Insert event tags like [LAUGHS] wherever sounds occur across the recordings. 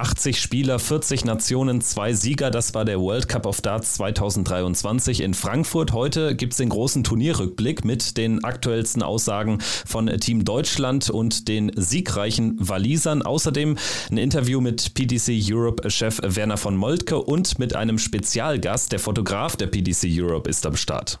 80 Spieler, 40 Nationen, zwei Sieger. Das war der World Cup of Darts 2023 in Frankfurt. Heute gibt es den großen Turnierrückblick mit den aktuellsten Aussagen von Team Deutschland und den siegreichen Walisern. Außerdem ein Interview mit PDC Europe-Chef Werner von Moltke und mit einem Spezialgast. Der Fotograf der PDC Europe ist am Start.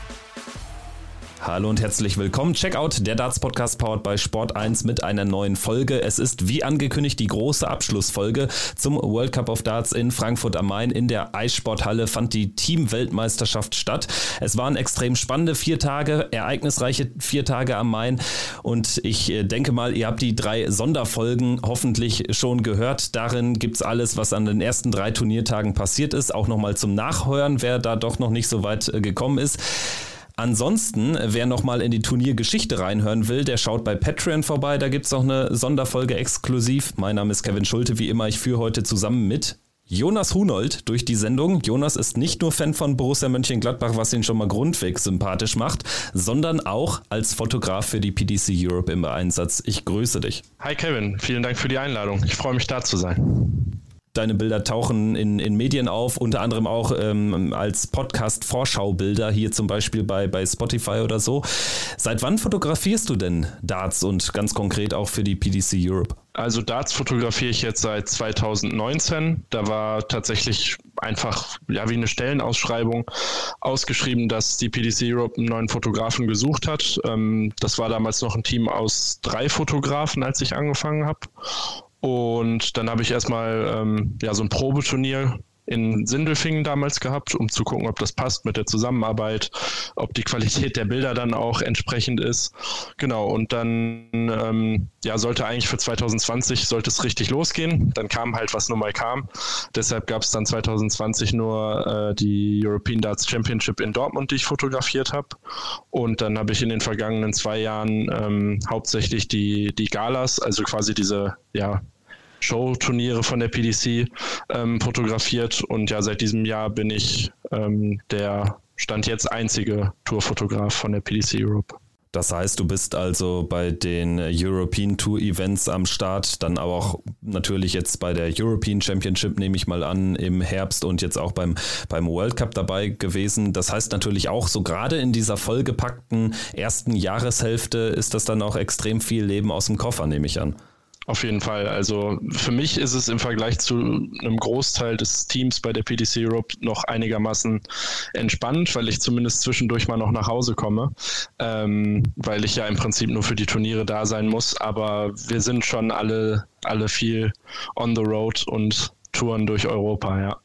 Hallo und herzlich willkommen. Checkout, der Darts Podcast powered bei Sport 1 mit einer neuen Folge. Es ist wie angekündigt die große Abschlussfolge zum World Cup of Darts in Frankfurt am Main. In der Eissporthalle fand die Team-Weltmeisterschaft statt. Es waren extrem spannende vier Tage, ereignisreiche vier Tage am Main. Und ich äh, denke mal, ihr habt die drei Sonderfolgen hoffentlich schon gehört. Darin gibt es alles, was an den ersten drei Turniertagen passiert ist. Auch nochmal zum Nachhören, wer da doch noch nicht so weit äh, gekommen ist. Ansonsten, wer nochmal in die Turniergeschichte reinhören will, der schaut bei Patreon vorbei. Da gibt es auch eine Sonderfolge exklusiv. Mein Name ist Kevin Schulte, wie immer. Ich führe heute zusammen mit Jonas Hunold durch die Sendung. Jonas ist nicht nur Fan von Borussia Mönchengladbach, was ihn schon mal grundweg sympathisch macht, sondern auch als Fotograf für die PDC Europe im Einsatz. Ich grüße dich. Hi Kevin, vielen Dank für die Einladung. Ich freue mich da zu sein. Deine Bilder tauchen in, in Medien auf, unter anderem auch ähm, als Podcast-Vorschaubilder, hier zum Beispiel bei, bei Spotify oder so. Seit wann fotografierst du denn Darts und ganz konkret auch für die PDC Europe? Also Darts fotografiere ich jetzt seit 2019. Da war tatsächlich einfach ja wie eine Stellenausschreibung ausgeschrieben, dass die PDC Europe einen neuen Fotografen gesucht hat. Ähm, das war damals noch ein Team aus drei Fotografen, als ich angefangen habe. Und dann habe ich erstmal ähm, ja, so ein Probeturnier in Sindelfingen damals gehabt, um zu gucken, ob das passt mit der Zusammenarbeit, ob die Qualität der Bilder dann auch entsprechend ist. Genau, und dann ähm, ja, sollte eigentlich für 2020 sollte es richtig losgehen. Dann kam halt, was nun mal kam. Deshalb gab es dann 2020 nur äh, die European Darts Championship in Dortmund, die ich fotografiert habe. Und dann habe ich in den vergangenen zwei Jahren ähm, hauptsächlich die, die Galas, also quasi diese ja, Showturniere von der PDC ähm, fotografiert und ja, seit diesem Jahr bin ich ähm, der Stand jetzt einzige Tourfotograf von der PDC Europe. Das heißt, du bist also bei den European Tour Events am Start, dann aber auch natürlich jetzt bei der European Championship, nehme ich mal an, im Herbst und jetzt auch beim, beim World Cup dabei gewesen. Das heißt natürlich auch, so gerade in dieser vollgepackten ersten Jahreshälfte ist das dann auch extrem viel Leben aus dem Koffer, nehme ich an. Auf jeden Fall. Also für mich ist es im Vergleich zu einem Großteil des Teams bei der PDC Europe noch einigermaßen entspannt, weil ich zumindest zwischendurch mal noch nach Hause komme, ähm, weil ich ja im Prinzip nur für die Turniere da sein muss. Aber wir sind schon alle, alle viel on the road und touren durch Europa, ja.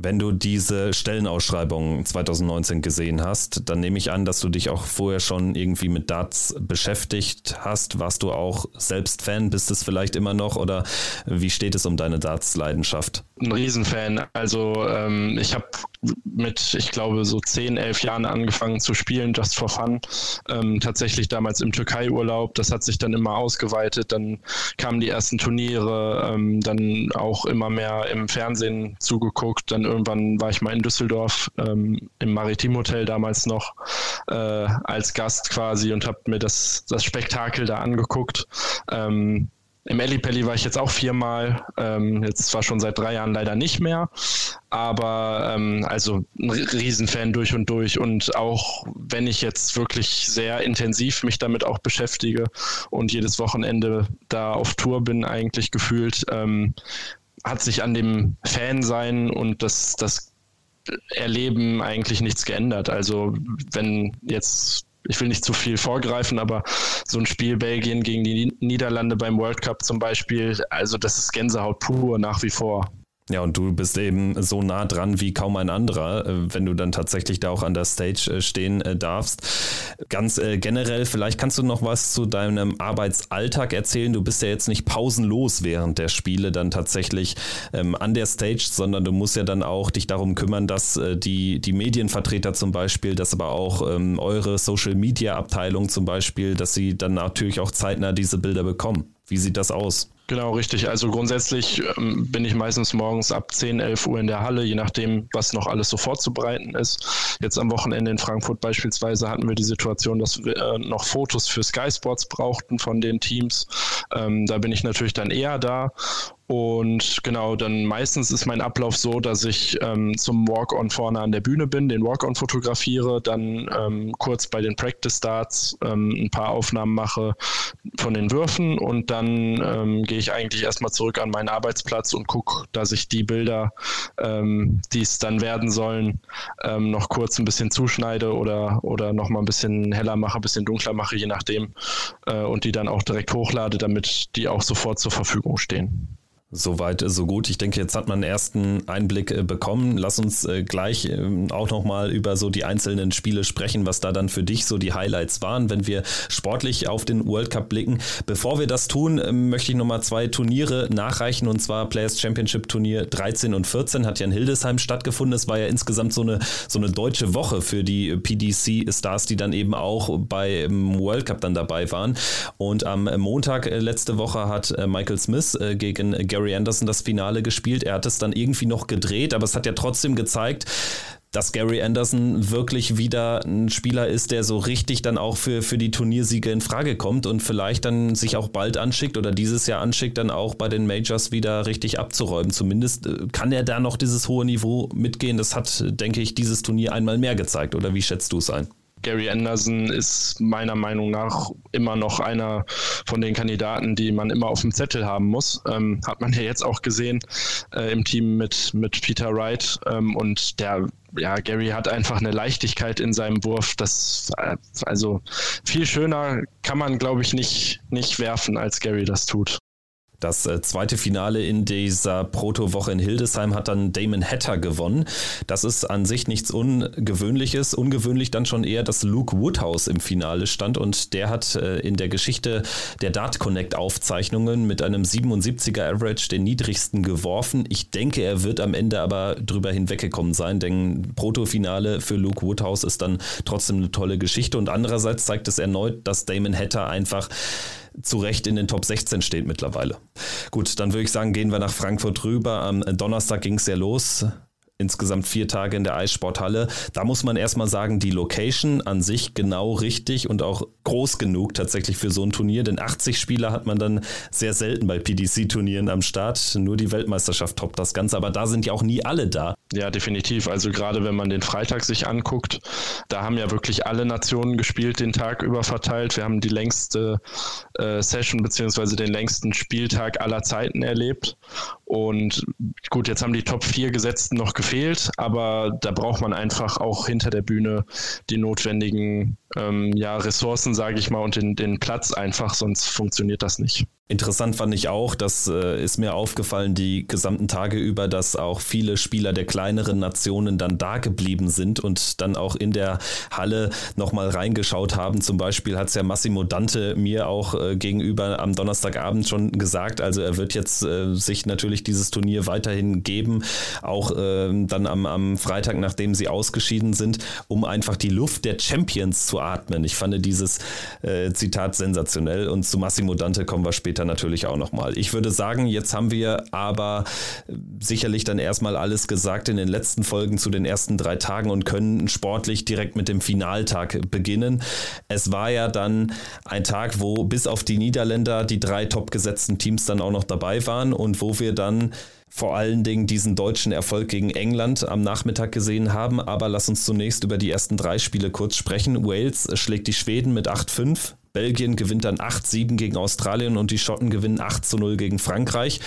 Wenn du diese Stellenausschreibung 2019 gesehen hast, dann nehme ich an, dass du dich auch vorher schon irgendwie mit Darts beschäftigt hast. Warst du auch selbst Fan? Bist es vielleicht immer noch? Oder wie steht es um deine Darts-Leidenschaft? Ein Riesenfan. Also ähm, ich habe mit, ich glaube, so 10, 11 Jahren angefangen zu spielen, just for fun. Ähm, tatsächlich damals im Türkei-Urlaub. Das hat sich dann immer ausgeweitet. Dann kamen die ersten Turniere, ähm, dann auch immer mehr im Fernsehen zugeguckt. Dann irgendwann war ich mal in Düsseldorf ähm, im Maritim Hotel damals noch äh, als Gast quasi und habe mir das, das Spektakel da angeguckt. Ähm, im Ellipelli war ich jetzt auch viermal, ähm, jetzt zwar schon seit drei Jahren leider nicht mehr, aber ähm, also ein Riesenfan durch und durch und auch wenn ich jetzt wirklich sehr intensiv mich damit auch beschäftige und jedes Wochenende da auf Tour bin eigentlich gefühlt, ähm, hat sich an dem Fansein und das, das Erleben eigentlich nichts geändert. Also wenn jetzt ich will nicht zu viel vorgreifen, aber so ein Spiel Belgien gegen die Niederlande beim World Cup zum Beispiel, also das ist Gänsehaut pur nach wie vor. Ja, und du bist eben so nah dran wie kaum ein anderer, äh, wenn du dann tatsächlich da auch an der Stage äh, stehen äh, darfst. Ganz generell, vielleicht kannst du noch was zu deinem Arbeitsalltag erzählen. Du bist ja jetzt nicht pausenlos während der Spiele dann tatsächlich ähm, an der Stage, sondern du musst ja dann auch dich darum kümmern, dass die, die Medienvertreter zum Beispiel, dass aber auch ähm, eure Social Media Abteilung zum Beispiel, dass sie dann natürlich auch zeitnah diese Bilder bekommen. Wie sieht das aus? Genau, richtig. Also grundsätzlich ähm, bin ich meistens morgens ab 10, 11 Uhr in der Halle, je nachdem, was noch alles so vorzubereiten ist. Jetzt am Wochenende in Frankfurt beispielsweise hatten wir die Situation, dass wir äh, noch Fotos für Sky Sports brauchten von den Teams. Ähm, da bin ich natürlich dann eher da und genau, dann meistens ist mein Ablauf so, dass ich ähm, zum Walk-on vorne an der Bühne bin, den Walk-on fotografiere, dann ähm, kurz bei den Practice Starts ähm, ein paar Aufnahmen mache von den Würfen und dann ähm, gehe ich eigentlich erstmal zurück an meinen Arbeitsplatz und gucke, dass ich die Bilder, ähm, die es dann werden sollen, ähm, noch kurz ein bisschen zuschneide oder, oder nochmal ein bisschen heller mache, ein bisschen dunkler mache, je nachdem, äh, und die dann auch direkt hochlade, damit die auch sofort zur Verfügung stehen. Soweit, so gut. Ich denke, jetzt hat man einen ersten Einblick äh, bekommen. Lass uns äh, gleich ähm, auch nochmal über so die einzelnen Spiele sprechen, was da dann für dich so die Highlights waren, wenn wir sportlich auf den World Cup blicken. Bevor wir das tun, ähm, möchte ich nochmal zwei Turniere nachreichen und zwar Players Championship Turnier 13 und 14 hat ja in Hildesheim stattgefunden. Es war ja insgesamt so eine, so eine deutsche Woche für die PDC Stars, die dann eben auch beim World Cup dann dabei waren. Und am Montag äh, letzte Woche hat Michael Smith gegen Gary Gary Anderson das Finale gespielt. Er hat es dann irgendwie noch gedreht, aber es hat ja trotzdem gezeigt, dass Gary Anderson wirklich wieder ein Spieler ist, der so richtig dann auch für, für die Turniersiege in Frage kommt und vielleicht dann sich auch bald anschickt oder dieses Jahr anschickt, dann auch bei den Majors wieder richtig abzuräumen. Zumindest äh, kann er da noch dieses hohe Niveau mitgehen. Das hat, denke ich, dieses Turnier einmal mehr gezeigt. Oder wie schätzt du es ein? Gary Anderson ist meiner Meinung nach immer noch einer von den Kandidaten, die man immer auf dem Zettel haben muss. Ähm, hat man ja jetzt auch gesehen äh, im Team mit, mit Peter Wright. Ähm, und der, ja, Gary hat einfach eine Leichtigkeit in seinem Wurf. Das, äh, also viel schöner kann man, glaube ich, nicht, nicht werfen, als Gary das tut. Das äh, zweite Finale in dieser Proto-Woche in Hildesheim hat dann Damon Hatter gewonnen. Das ist an sich nichts Ungewöhnliches. Ungewöhnlich dann schon eher, dass Luke Woodhouse im Finale stand und der hat äh, in der Geschichte der Dart Connect Aufzeichnungen mit einem 77er Average den niedrigsten geworfen. Ich denke, er wird am Ende aber drüber hinweggekommen sein, denn Proto-Finale für Luke Woodhouse ist dann trotzdem eine tolle Geschichte und andererseits zeigt es erneut, dass Damon Hatter einfach zu Recht in den Top 16 steht mittlerweile. Gut, dann würde ich sagen, gehen wir nach Frankfurt rüber. Am Donnerstag ging es ja los insgesamt vier Tage in der Eissporthalle. Da muss man erstmal sagen, die Location an sich genau richtig und auch groß genug tatsächlich für so ein Turnier, denn 80 Spieler hat man dann sehr selten bei PDC-Turnieren am Start. Nur die Weltmeisterschaft toppt das Ganze, aber da sind ja auch nie alle da. Ja, definitiv. Also gerade wenn man den Freitag sich anguckt, da haben ja wirklich alle Nationen gespielt, den Tag über verteilt. Wir haben die längste äh, Session beziehungsweise den längsten Spieltag aller Zeiten erlebt. Und gut, jetzt haben die Top 4 Gesetzten noch gefehlt, aber da braucht man einfach auch hinter der Bühne die notwendigen ähm, ja, Ressourcen, sage ich mal, und den, den Platz einfach, sonst funktioniert das nicht. Interessant fand ich auch, das äh, ist mir aufgefallen die gesamten Tage über, dass auch viele Spieler der kleineren Nationen dann da geblieben sind und dann auch in der Halle nochmal reingeschaut haben. Zum Beispiel hat es ja Massimo Dante mir auch äh, gegenüber am Donnerstagabend schon gesagt. Also er wird jetzt äh, sich natürlich dieses Turnier weiterhin geben, auch ähm, dann am, am Freitag, nachdem sie ausgeschieden sind, um einfach die Luft der Champions zu atmen. Ich fand dieses äh, Zitat sensationell und zu Massimo Dante kommen wir später später natürlich auch nochmal. Ich würde sagen, jetzt haben wir aber sicherlich dann erstmal alles gesagt in den letzten Folgen zu den ersten drei Tagen und können sportlich direkt mit dem Finaltag beginnen. Es war ja dann ein Tag, wo bis auf die Niederländer die drei topgesetzten Teams dann auch noch dabei waren und wo wir dann vor allen Dingen diesen deutschen Erfolg gegen England am Nachmittag gesehen haben. Aber lass uns zunächst über die ersten drei Spiele kurz sprechen. Wales schlägt die Schweden mit 8-5. Belgien gewinnt dann 8-7 gegen Australien und die Schotten gewinnen 8-0 gegen Frankreich.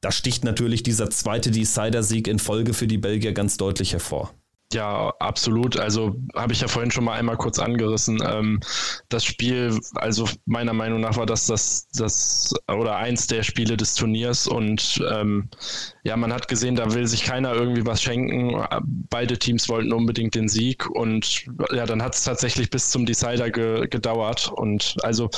Da sticht natürlich dieser zweite Decider-Sieg in Folge für die Belgier ganz deutlich hervor. Ja, absolut. Also habe ich ja vorhin schon mal einmal kurz angerissen. Ähm, das Spiel, also meiner Meinung nach war das das, das oder eins der Spiele des Turniers und ähm, ja, man hat gesehen, da will sich keiner irgendwie was schenken. Beide Teams wollten unbedingt den Sieg und ja, dann hat es tatsächlich bis zum Decider ge gedauert. Und also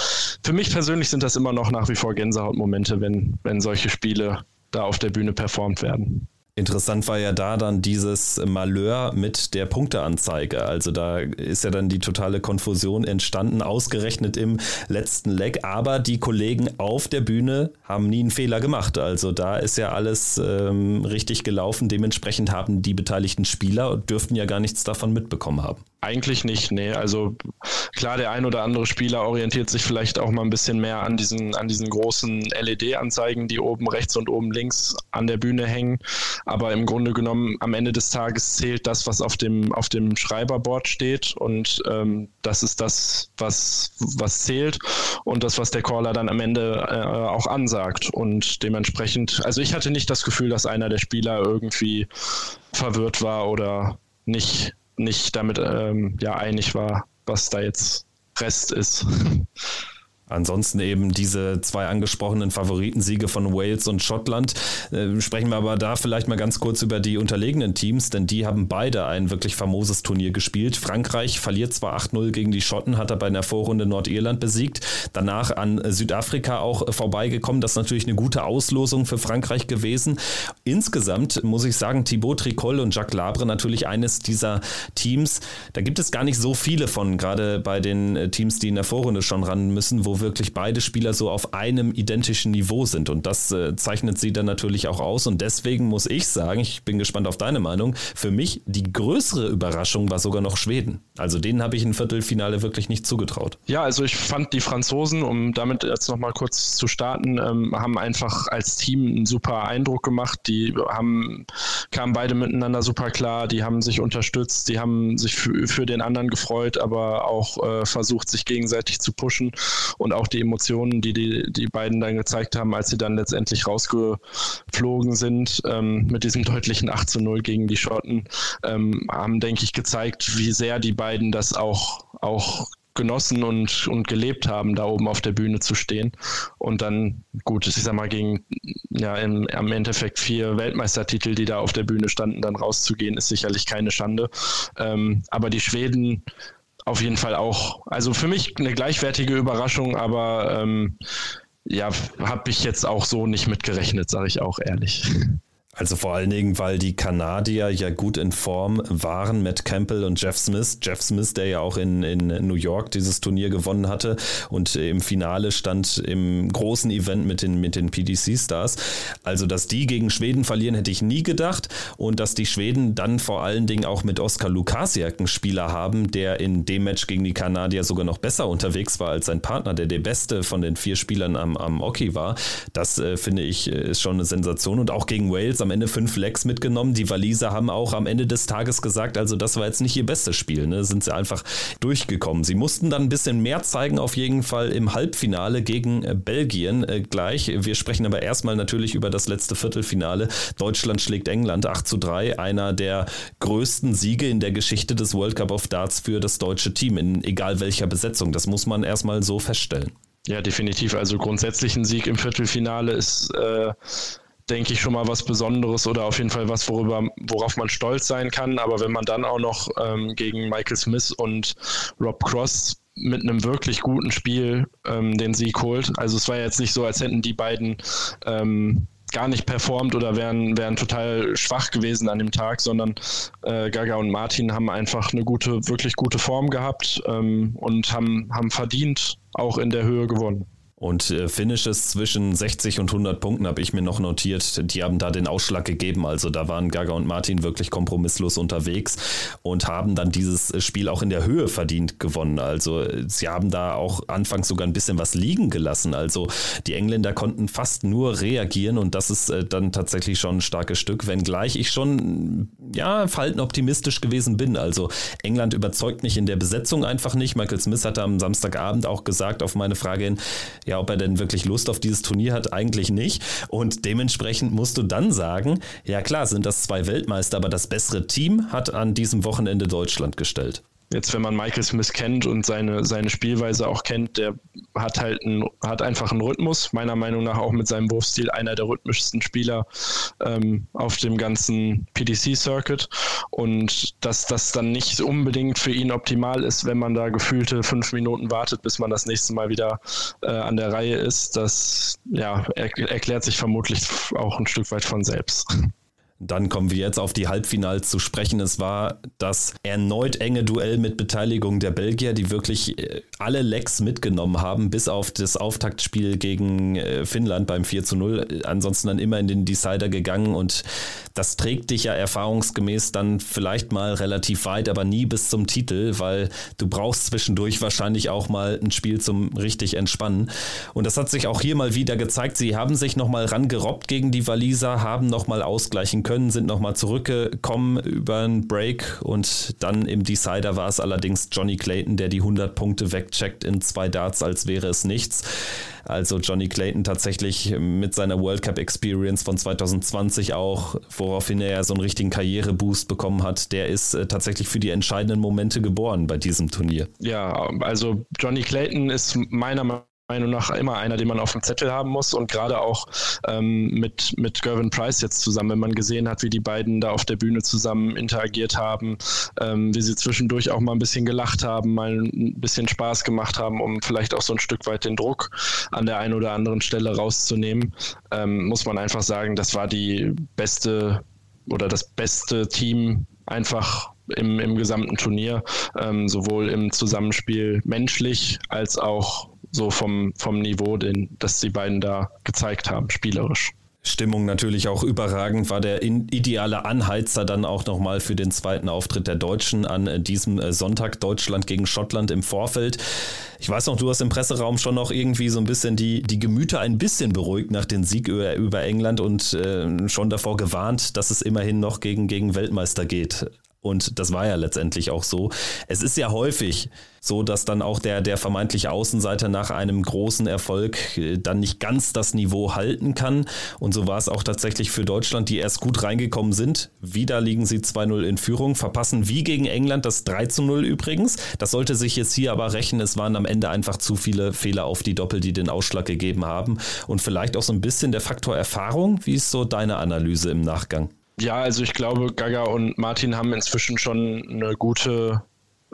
für mich persönlich sind das immer noch nach wie vor Gänsehautmomente, wenn, wenn solche Spiele da auf der Bühne performt werden. Interessant war ja da dann dieses Malheur mit der Punkteanzeige. Also da ist ja dann die totale Konfusion entstanden, ausgerechnet im letzten Leck. Aber die Kollegen auf der Bühne haben nie einen Fehler gemacht. Also da ist ja alles ähm, richtig gelaufen. Dementsprechend haben die beteiligten Spieler dürften ja gar nichts davon mitbekommen haben. Eigentlich nicht, nee. Also klar, der ein oder andere Spieler orientiert sich vielleicht auch mal ein bisschen mehr an diesen, an diesen großen LED-Anzeigen, die oben rechts und oben links an der Bühne hängen. Aber im Grunde genommen, am Ende des Tages zählt das, was auf dem, auf dem Schreiberboard steht. Und ähm, das ist das, was, was zählt und das, was der Caller dann am Ende äh, auch ansagt. Und dementsprechend, also ich hatte nicht das Gefühl, dass einer der Spieler irgendwie verwirrt war oder nicht nicht damit ähm, ja, einig war, was da jetzt Rest ist. [LAUGHS] Ansonsten eben diese zwei angesprochenen Favoritensiege von Wales und Schottland. Äh, sprechen wir aber da vielleicht mal ganz kurz über die unterlegenen Teams, denn die haben beide ein wirklich famoses Turnier gespielt. Frankreich verliert zwar 8-0 gegen die Schotten, hat aber in der Vorrunde Nordirland besiegt. Danach an Südafrika auch vorbeigekommen. Das ist natürlich eine gute Auslosung für Frankreich gewesen. Insgesamt muss ich sagen, Thibaut Tricol und Jacques Labre natürlich eines dieser Teams. Da gibt es gar nicht so viele von, gerade bei den Teams, die in der Vorrunde schon ran müssen, wo wirklich beide Spieler so auf einem identischen Niveau sind. Und das äh, zeichnet sie dann natürlich auch aus. Und deswegen muss ich sagen, ich bin gespannt auf deine Meinung, für mich die größere Überraschung war sogar noch Schweden. Also denen habe ich ein Viertelfinale wirklich nicht zugetraut. Ja, also ich fand die Franzosen, um damit jetzt nochmal kurz zu starten, ähm, haben einfach als Team einen super Eindruck gemacht. Die haben, kamen beide miteinander super klar, die haben sich unterstützt, die haben sich für, für den anderen gefreut, aber auch äh, versucht, sich gegenseitig zu pushen. Und und auch die Emotionen, die, die die beiden dann gezeigt haben, als sie dann letztendlich rausgeflogen sind ähm, mit diesem deutlichen 8 zu 0 gegen die Schotten, ähm, haben, denke ich, gezeigt, wie sehr die beiden das auch, auch genossen und, und gelebt haben, da oben auf der Bühne zu stehen. Und dann, gut, ich sag mal, gegen ja, im, am Endeffekt vier Weltmeistertitel, die da auf der Bühne standen, dann rauszugehen, ist sicherlich keine Schande. Ähm, aber die Schweden auf jeden Fall auch. Also für mich eine gleichwertige Überraschung, aber ähm, ja, habe ich jetzt auch so nicht mitgerechnet, sage ich auch ehrlich. Also vor allen Dingen, weil die Kanadier ja gut in Form waren, Matt Campbell und Jeff Smith. Jeff Smith, der ja auch in, in New York dieses Turnier gewonnen hatte und im Finale stand im großen Event mit den, mit den PDC-Stars. Also, dass die gegen Schweden verlieren, hätte ich nie gedacht. Und dass die Schweden dann vor allen Dingen auch mit Oskar Lukasiak einen Spieler haben, der in dem Match gegen die Kanadier sogar noch besser unterwegs war als sein Partner, der der beste von den vier Spielern am, am Hockey war. Das äh, finde ich äh, ist schon eine Sensation. Und auch gegen Wales am Ende fünf Lecks mitgenommen. Die Waliser haben auch am Ende des Tages gesagt, also das war jetzt nicht ihr bestes Spiel. Ne? Sind sie einfach durchgekommen. Sie mussten dann ein bisschen mehr zeigen, auf jeden Fall im Halbfinale gegen äh, Belgien äh, gleich. Wir sprechen aber erstmal natürlich über das letzte Viertelfinale. Deutschland schlägt England 8 zu 3. Einer der größten Siege in der Geschichte des World Cup of Darts für das deutsche Team, in egal welcher Besetzung. Das muss man erstmal so feststellen. Ja, definitiv. Also grundsätzlich ein Sieg im Viertelfinale ist äh, denke ich, schon mal was Besonderes oder auf jeden Fall was, worüber, worauf man stolz sein kann. Aber wenn man dann auch noch ähm, gegen Michael Smith und Rob Cross mit einem wirklich guten Spiel ähm, den Sieg holt. Also es war jetzt nicht so, als hätten die beiden ähm, gar nicht performt oder wären, wären total schwach gewesen an dem Tag, sondern äh, Gaga und Martin haben einfach eine gute, wirklich gute Form gehabt ähm, und haben, haben verdient auch in der Höhe gewonnen. Und äh, Finishes zwischen 60 und 100 Punkten habe ich mir noch notiert. Die haben da den Ausschlag gegeben. Also da waren Gaga und Martin wirklich kompromisslos unterwegs und haben dann dieses Spiel auch in der Höhe verdient gewonnen. Also sie haben da auch anfangs sogar ein bisschen was liegen gelassen. Also die Engländer konnten fast nur reagieren und das ist äh, dann tatsächlich schon ein starkes Stück, wenngleich ich schon, ja, verhalten optimistisch gewesen bin. Also England überzeugt mich in der Besetzung einfach nicht. Michael Smith hatte am Samstagabend auch gesagt auf meine Frage hin, ja, ob er denn wirklich Lust auf dieses Turnier hat, eigentlich nicht. Und dementsprechend musst du dann sagen, ja klar, sind das zwei Weltmeister, aber das bessere Team hat an diesem Wochenende Deutschland gestellt jetzt, wenn man Michael Smith kennt und seine, seine Spielweise auch kennt, der hat halt ein, hat einfach einen Rhythmus. Meiner Meinung nach auch mit seinem Wurfstil einer der rhythmischsten Spieler ähm, auf dem ganzen PDC-Circuit. Und dass das dann nicht unbedingt für ihn optimal ist, wenn man da gefühlte fünf Minuten wartet, bis man das nächste Mal wieder äh, an der Reihe ist, das ja, er, erklärt sich vermutlich auch ein Stück weit von selbst. Dann kommen wir jetzt auf die Halbfinals zu sprechen. Es war das erneut enge Duell mit Beteiligung der Belgier, die wirklich äh, alle Lecks mitgenommen haben, bis auf das Auftaktspiel gegen äh, Finnland beim 4 zu 0. Ansonsten dann immer in den Decider gegangen und das trägt dich ja erfahrungsgemäß dann vielleicht mal relativ weit, aber nie bis zum Titel, weil du brauchst zwischendurch wahrscheinlich auch mal ein Spiel zum richtig entspannen. Und das hat sich auch hier mal wieder gezeigt. Sie haben sich nochmal rangerobbt gegen die Waliser, haben nochmal ausgleichen können können, sind nochmal zurückgekommen über einen Break und dann im Decider war es allerdings Johnny Clayton, der die 100 Punkte wegcheckt in zwei Darts, als wäre es nichts. Also Johnny Clayton tatsächlich mit seiner World Cup Experience von 2020 auch, woraufhin er so einen richtigen Karriereboost bekommen hat, der ist äh, tatsächlich für die entscheidenden Momente geboren bei diesem Turnier. Ja, also Johnny Clayton ist meiner Meinung Meinung nach immer einer, den man auf dem Zettel haben muss. Und gerade auch ähm, mit, mit Gervin Price jetzt zusammen, wenn man gesehen hat, wie die beiden da auf der Bühne zusammen interagiert haben, ähm, wie sie zwischendurch auch mal ein bisschen gelacht haben, mal ein bisschen Spaß gemacht haben, um vielleicht auch so ein Stück weit den Druck an der einen oder anderen Stelle rauszunehmen, ähm, muss man einfach sagen, das war die beste oder das beste Team einfach im, im gesamten Turnier, ähm, sowohl im Zusammenspiel menschlich als auch so vom, vom Niveau, den, das die beiden da gezeigt haben, spielerisch. Stimmung natürlich auch überragend, war der ideale Anheizer dann auch nochmal für den zweiten Auftritt der Deutschen an äh, diesem äh, Sonntag Deutschland gegen Schottland im Vorfeld. Ich weiß noch, du hast im Presseraum schon noch irgendwie so ein bisschen die, die Gemüter ein bisschen beruhigt nach dem Sieg über, über England und äh, schon davor gewarnt, dass es immerhin noch gegen, gegen Weltmeister geht. Und das war ja letztendlich auch so. Es ist ja häufig so, dass dann auch der, der vermeintliche Außenseiter nach einem großen Erfolg äh, dann nicht ganz das Niveau halten kann. Und so war es auch tatsächlich für Deutschland, die erst gut reingekommen sind. Wieder liegen sie 2-0 in Führung, verpassen wie gegen England das 3-0 übrigens. Das sollte sich jetzt hier aber rächen. Es waren am Ende einfach zu viele Fehler auf die Doppel, die den Ausschlag gegeben haben. Und vielleicht auch so ein bisschen der Faktor Erfahrung. Wie ist so deine Analyse im Nachgang? Ja, also ich glaube, Gaga und Martin haben inzwischen schon eine gute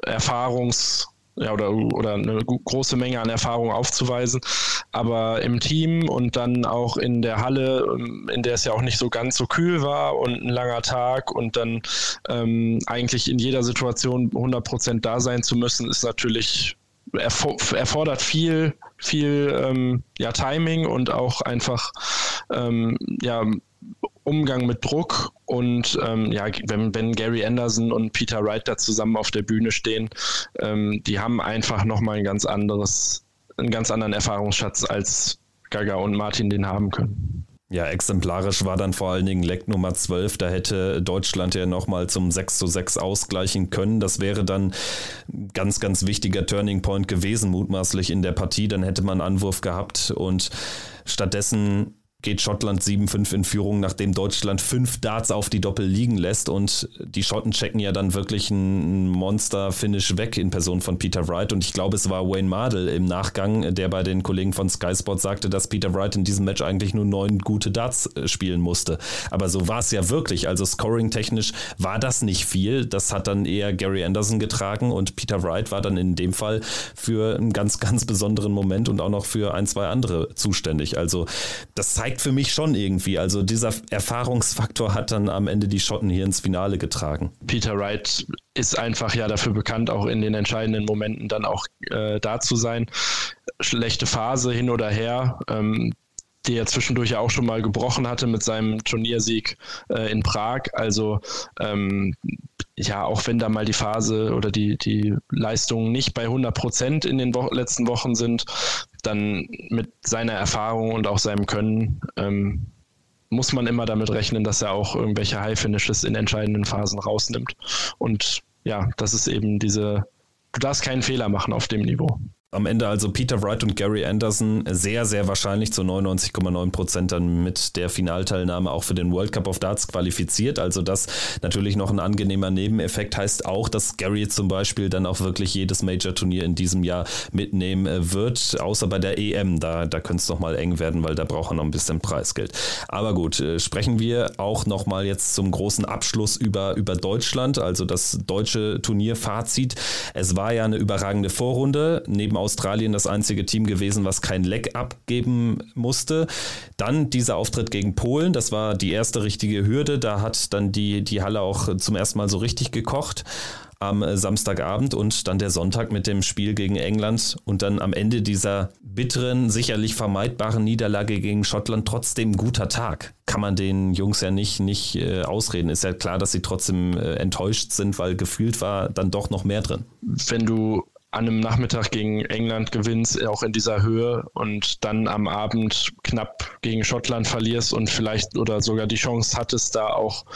Erfahrungs- ja, oder, oder eine große Menge an Erfahrung aufzuweisen. Aber im Team und dann auch in der Halle, ähm, in der es ja auch nicht so ganz so kühl war und ein langer Tag und dann ähm, eigentlich in jeder Situation 100 Prozent da sein zu müssen, ist natürlich erfordert viel, viel ähm, ja, Timing und auch einfach ähm, ja, Umgang mit Druck und ähm, ja, wenn, wenn Gary Anderson und Peter Wright da zusammen auf der Bühne stehen, ähm, die haben einfach nochmal ein ganz anderes, einen ganz anderen Erfahrungsschatz als Gaga und Martin den haben können. Ja, exemplarisch war dann vor allen Dingen Leck Nummer 12. Da hätte Deutschland ja nochmal zum 6 zu 6 ausgleichen können. Das wäre dann ein ganz, ganz wichtiger Turning Point gewesen, mutmaßlich in der Partie. Dann hätte man Anwurf gehabt und stattdessen geht Schottland 7-5 in Führung, nachdem Deutschland fünf Darts auf die Doppel liegen lässt und die Schotten checken ja dann wirklich ein Monster-Finish weg in Person von Peter Wright und ich glaube, es war Wayne Mardell im Nachgang, der bei den Kollegen von Sky Sport sagte, dass Peter Wright in diesem Match eigentlich nur neun gute Darts äh, spielen musste. Aber so war es ja wirklich, also scoring-technisch war das nicht viel, das hat dann eher Gary Anderson getragen und Peter Wright war dann in dem Fall für einen ganz, ganz besonderen Moment und auch noch für ein, zwei andere zuständig. Also das zeigt zeigt für mich schon irgendwie. Also dieser Erfahrungsfaktor hat dann am Ende die Schotten hier ins Finale getragen. Peter Wright ist einfach ja dafür bekannt, auch in den entscheidenden Momenten dann auch äh, da zu sein. Schlechte Phase hin oder her. Ähm, die er zwischendurch ja auch schon mal gebrochen hatte mit seinem Turniersieg äh, in Prag. Also ähm, ja, auch wenn da mal die Phase oder die, die Leistungen nicht bei 100 Prozent in den Wo letzten Wochen sind, dann mit seiner Erfahrung und auch seinem Können ähm, muss man immer damit rechnen, dass er auch irgendwelche High-Finishes in entscheidenden Phasen rausnimmt. Und ja, das ist eben diese, du darfst keinen Fehler machen auf dem Niveau. Am Ende also Peter Wright und Gary Anderson sehr, sehr wahrscheinlich zu 99,9 Prozent dann mit der Finalteilnahme auch für den World Cup of Darts qualifiziert. Also das natürlich noch ein angenehmer Nebeneffekt heißt auch, dass Gary zum Beispiel dann auch wirklich jedes Major-Turnier in diesem Jahr mitnehmen äh, wird, außer bei der EM. Da, da könnte es nochmal eng werden, weil da braucht er noch ein bisschen Preisgeld. Aber gut, äh, sprechen wir auch nochmal jetzt zum großen Abschluss über, über Deutschland, also das deutsche Turnierfazit. Es war ja eine überragende Vorrunde. Neben neben Australien das einzige Team gewesen, was kein Leck abgeben musste. Dann dieser Auftritt gegen Polen, das war die erste richtige Hürde. Da hat dann die, die Halle auch zum ersten Mal so richtig gekocht am Samstagabend und dann der Sonntag mit dem Spiel gegen England und dann am Ende dieser bitteren, sicherlich vermeidbaren Niederlage gegen Schottland trotzdem guter Tag. Kann man den Jungs ja nicht, nicht äh, ausreden. Ist ja klar, dass sie trotzdem äh, enttäuscht sind, weil gefühlt war dann doch noch mehr drin. Wenn du an einem Nachmittag gegen England gewinnst, auch in dieser Höhe und dann am Abend knapp gegen Schottland verlierst und vielleicht oder sogar die Chance hattest, da auch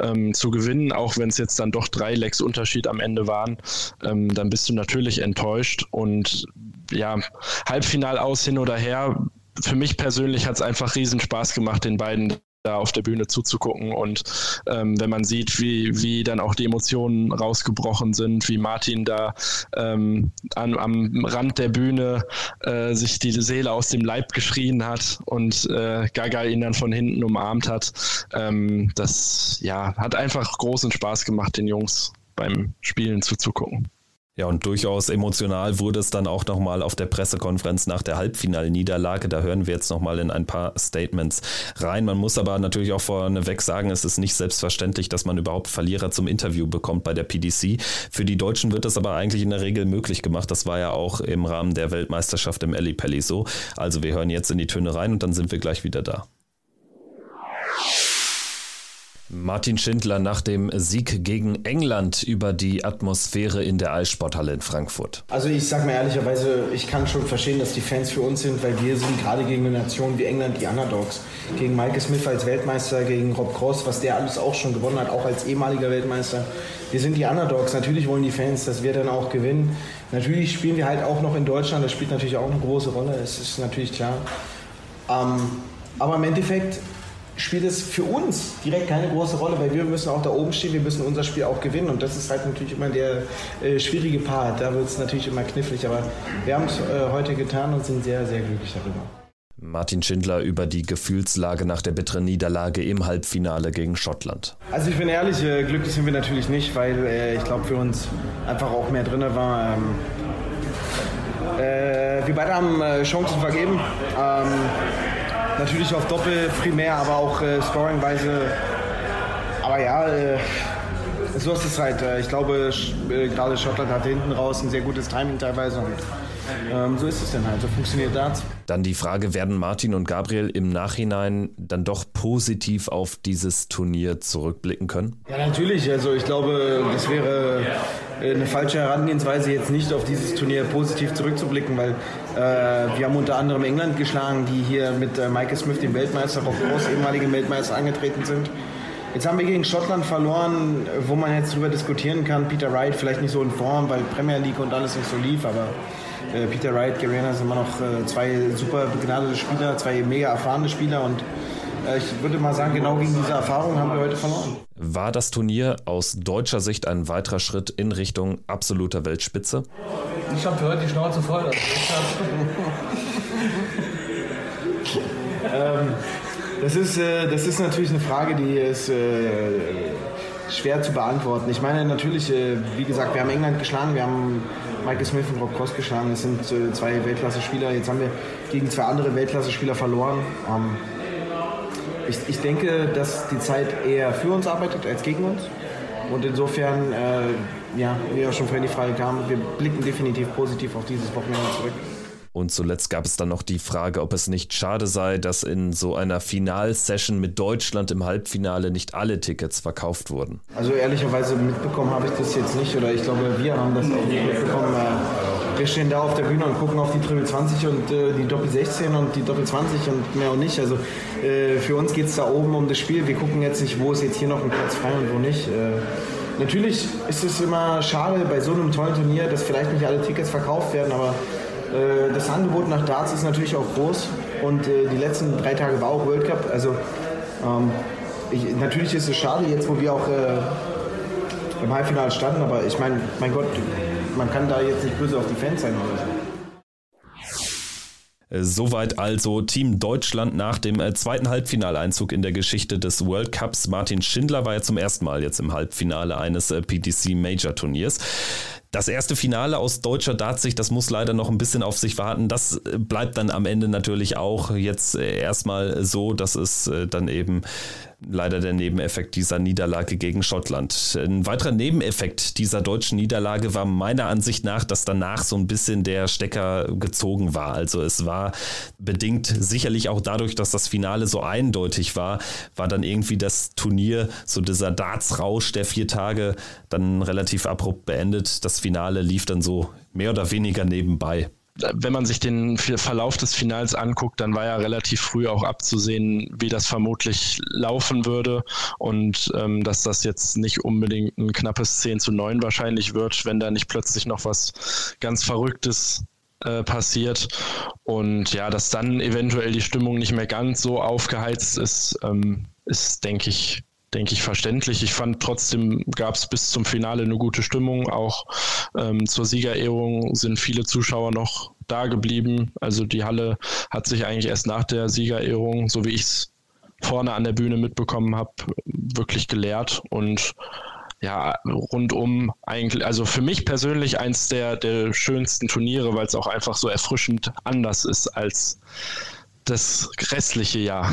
ähm, zu gewinnen, auch wenn es jetzt dann doch drei Lecks Unterschied am Ende waren, ähm, dann bist du natürlich enttäuscht und ja, Halbfinal aus hin oder her. Für mich persönlich hat es einfach riesen Spaß gemacht, den beiden da auf der Bühne zuzugucken. Und ähm, wenn man sieht, wie, wie dann auch die Emotionen rausgebrochen sind, wie Martin da ähm, an, am Rand der Bühne äh, sich die Seele aus dem Leib geschrien hat und äh, Gaga ihn dann von hinten umarmt hat, ähm, das ja, hat einfach großen Spaß gemacht, den Jungs beim Spielen zuzugucken. Ja, und durchaus emotional wurde es dann auch nochmal auf der Pressekonferenz nach der Halbfinalniederlage. Da hören wir jetzt nochmal in ein paar Statements rein. Man muss aber natürlich auch vorneweg sagen, es ist nicht selbstverständlich, dass man überhaupt Verlierer zum Interview bekommt bei der PDC. Für die Deutschen wird das aber eigentlich in der Regel möglich gemacht. Das war ja auch im Rahmen der Weltmeisterschaft im Ellipelli so. Also wir hören jetzt in die Töne rein und dann sind wir gleich wieder da. Martin Schindler nach dem Sieg gegen England über die Atmosphäre in der Eissporthalle in Frankfurt. Also ich sage mir ehrlicherweise, ich kann schon verstehen, dass die Fans für uns sind, weil wir sind gerade gegen eine Nation wie England die Underdogs. Gegen Michael Smith als Weltmeister, gegen Rob Cross, was der alles auch schon gewonnen hat, auch als ehemaliger Weltmeister. Wir sind die Underdogs. Natürlich wollen die Fans, dass wir dann auch gewinnen. Natürlich spielen wir halt auch noch in Deutschland. Das spielt natürlich auch eine große Rolle. Es ist natürlich klar. Ähm, aber im Endeffekt spielt es für uns direkt keine große Rolle, weil wir müssen auch da oben stehen, wir müssen unser Spiel auch gewinnen und das ist halt natürlich immer der äh, schwierige Part. Da wird es natürlich immer knifflig, aber wir haben es äh, heute getan und sind sehr, sehr glücklich darüber. Martin Schindler über die Gefühlslage nach der bitteren Niederlage im Halbfinale gegen Schottland. Also ich bin ehrlich, äh, glücklich sind wir natürlich nicht, weil äh, ich glaube für uns einfach auch mehr drin war. Ähm, äh, wir beide haben äh, Chancen vergeben. Ähm, Natürlich auf Doppel primär, aber auch äh, scoringweise. Aber ja, äh, so ist es halt. Äh, ich glaube, äh, gerade Schottland hat hinten raus ein sehr gutes Timing teilweise. Und ähm, so ist es dann halt. So funktioniert das. Dann die Frage, werden Martin und Gabriel im Nachhinein dann doch positiv auf dieses Turnier zurückblicken können? Ja, natürlich. Also ich glaube, das wäre äh, eine falsche Herangehensweise, jetzt nicht auf dieses Turnier positiv zurückzublicken, weil äh, wir haben unter anderem England geschlagen, die hier mit äh, Michael Smith, dem Weltmeister, auch groß ehemalige Weltmeister, angetreten sind. Jetzt haben wir gegen Schottland verloren, wo man jetzt darüber diskutieren kann. Peter Wright vielleicht nicht so in Form, weil Premier League und alles nicht so lief, aber Peter Wright, Gary sind immer noch äh, zwei super begnadete Spieler, zwei mega erfahrene Spieler und äh, ich würde mal sagen, genau gegen diese Erfahrung haben wir heute verloren. War das Turnier aus deutscher Sicht ein weiterer Schritt in Richtung absoluter Weltspitze? Ich habe für heute die Schnauze voll. Also [LAUGHS] ähm, das, ist, äh, das ist natürlich eine Frage, die ist äh, schwer zu beantworten. Ich meine natürlich, äh, wie gesagt, wir haben England geschlagen, wir haben Michael Smith und Rob Cross geschlagen. Das sind äh, zwei Weltklasse-Spieler. Jetzt haben wir gegen zwei andere Weltklasse-Spieler verloren. Ähm, ich, denke, dass die Zeit eher für uns arbeitet als gegen uns. Und insofern, äh, ja, wie auch schon vorhin die Frage kam, wir blicken definitiv positiv auf dieses Wochenende zurück. Und zuletzt gab es dann noch die Frage, ob es nicht schade sei, dass in so einer Finalsession mit Deutschland im Halbfinale nicht alle Tickets verkauft wurden. Also ehrlicherweise mitbekommen habe ich das jetzt nicht oder ich glaube, wir haben das auch nicht mitbekommen. Äh, wir stehen da auf der Bühne und gucken auf die Triple 20 und äh, die Doppel 16 und die Doppel 20 und mehr und nicht. Also äh, für uns geht es da oben um das Spiel. Wir gucken jetzt nicht, wo ist jetzt hier noch ein Platz frei und wo nicht. Äh, natürlich ist es immer schade bei so einem tollen Turnier, dass vielleicht nicht alle Tickets verkauft werden, aber das Angebot nach Darts ist natürlich auch groß und äh, die letzten drei Tage war auch World Cup. Also ähm, ich, natürlich ist es schade jetzt, wo wir auch äh, im Halbfinale standen, aber ich meine, mein Gott, man kann da jetzt nicht böse auf die Fans sein oder so. Soweit also Team Deutschland nach dem zweiten Halbfinaleinzug in der Geschichte des World Cups. Martin Schindler war ja zum ersten Mal jetzt im Halbfinale eines PTC Major Turniers. Das erste Finale aus deutscher Dartsicht, das muss leider noch ein bisschen auf sich warten. Das äh, bleibt dann am Ende natürlich auch jetzt äh, erstmal so, dass es äh, dann eben leider der Nebeneffekt dieser Niederlage gegen Schottland. Ein weiterer Nebeneffekt dieser deutschen Niederlage war meiner Ansicht nach, dass danach so ein bisschen der Stecker gezogen war. Also es war bedingt sicherlich auch dadurch, dass das Finale so eindeutig war, war dann irgendwie das Turnier, so dieser Dartsrausch der vier Tage, dann relativ abrupt beendet. Das Finale lief dann so mehr oder weniger nebenbei wenn man sich den Verlauf des Finals anguckt, dann war ja relativ früh auch abzusehen, wie das vermutlich laufen würde und ähm, dass das jetzt nicht unbedingt ein knappes 10 zu 9 wahrscheinlich wird, wenn da nicht plötzlich noch was ganz Verrücktes äh, passiert. Und ja, dass dann eventuell die Stimmung nicht mehr ganz so aufgeheizt ist, ähm, ist, denke ich, denke ich, verständlich. Ich fand trotzdem gab es bis zum Finale eine gute Stimmung. Auch ähm, zur Siegerehrung sind viele Zuschauer noch da geblieben. Also die Halle hat sich eigentlich erst nach der Siegerehrung, so wie ich es vorne an der Bühne mitbekommen habe, wirklich geleert und ja, rundum eigentlich, also für mich persönlich eins der, der schönsten Turniere, weil es auch einfach so erfrischend anders ist als das restliche Jahr.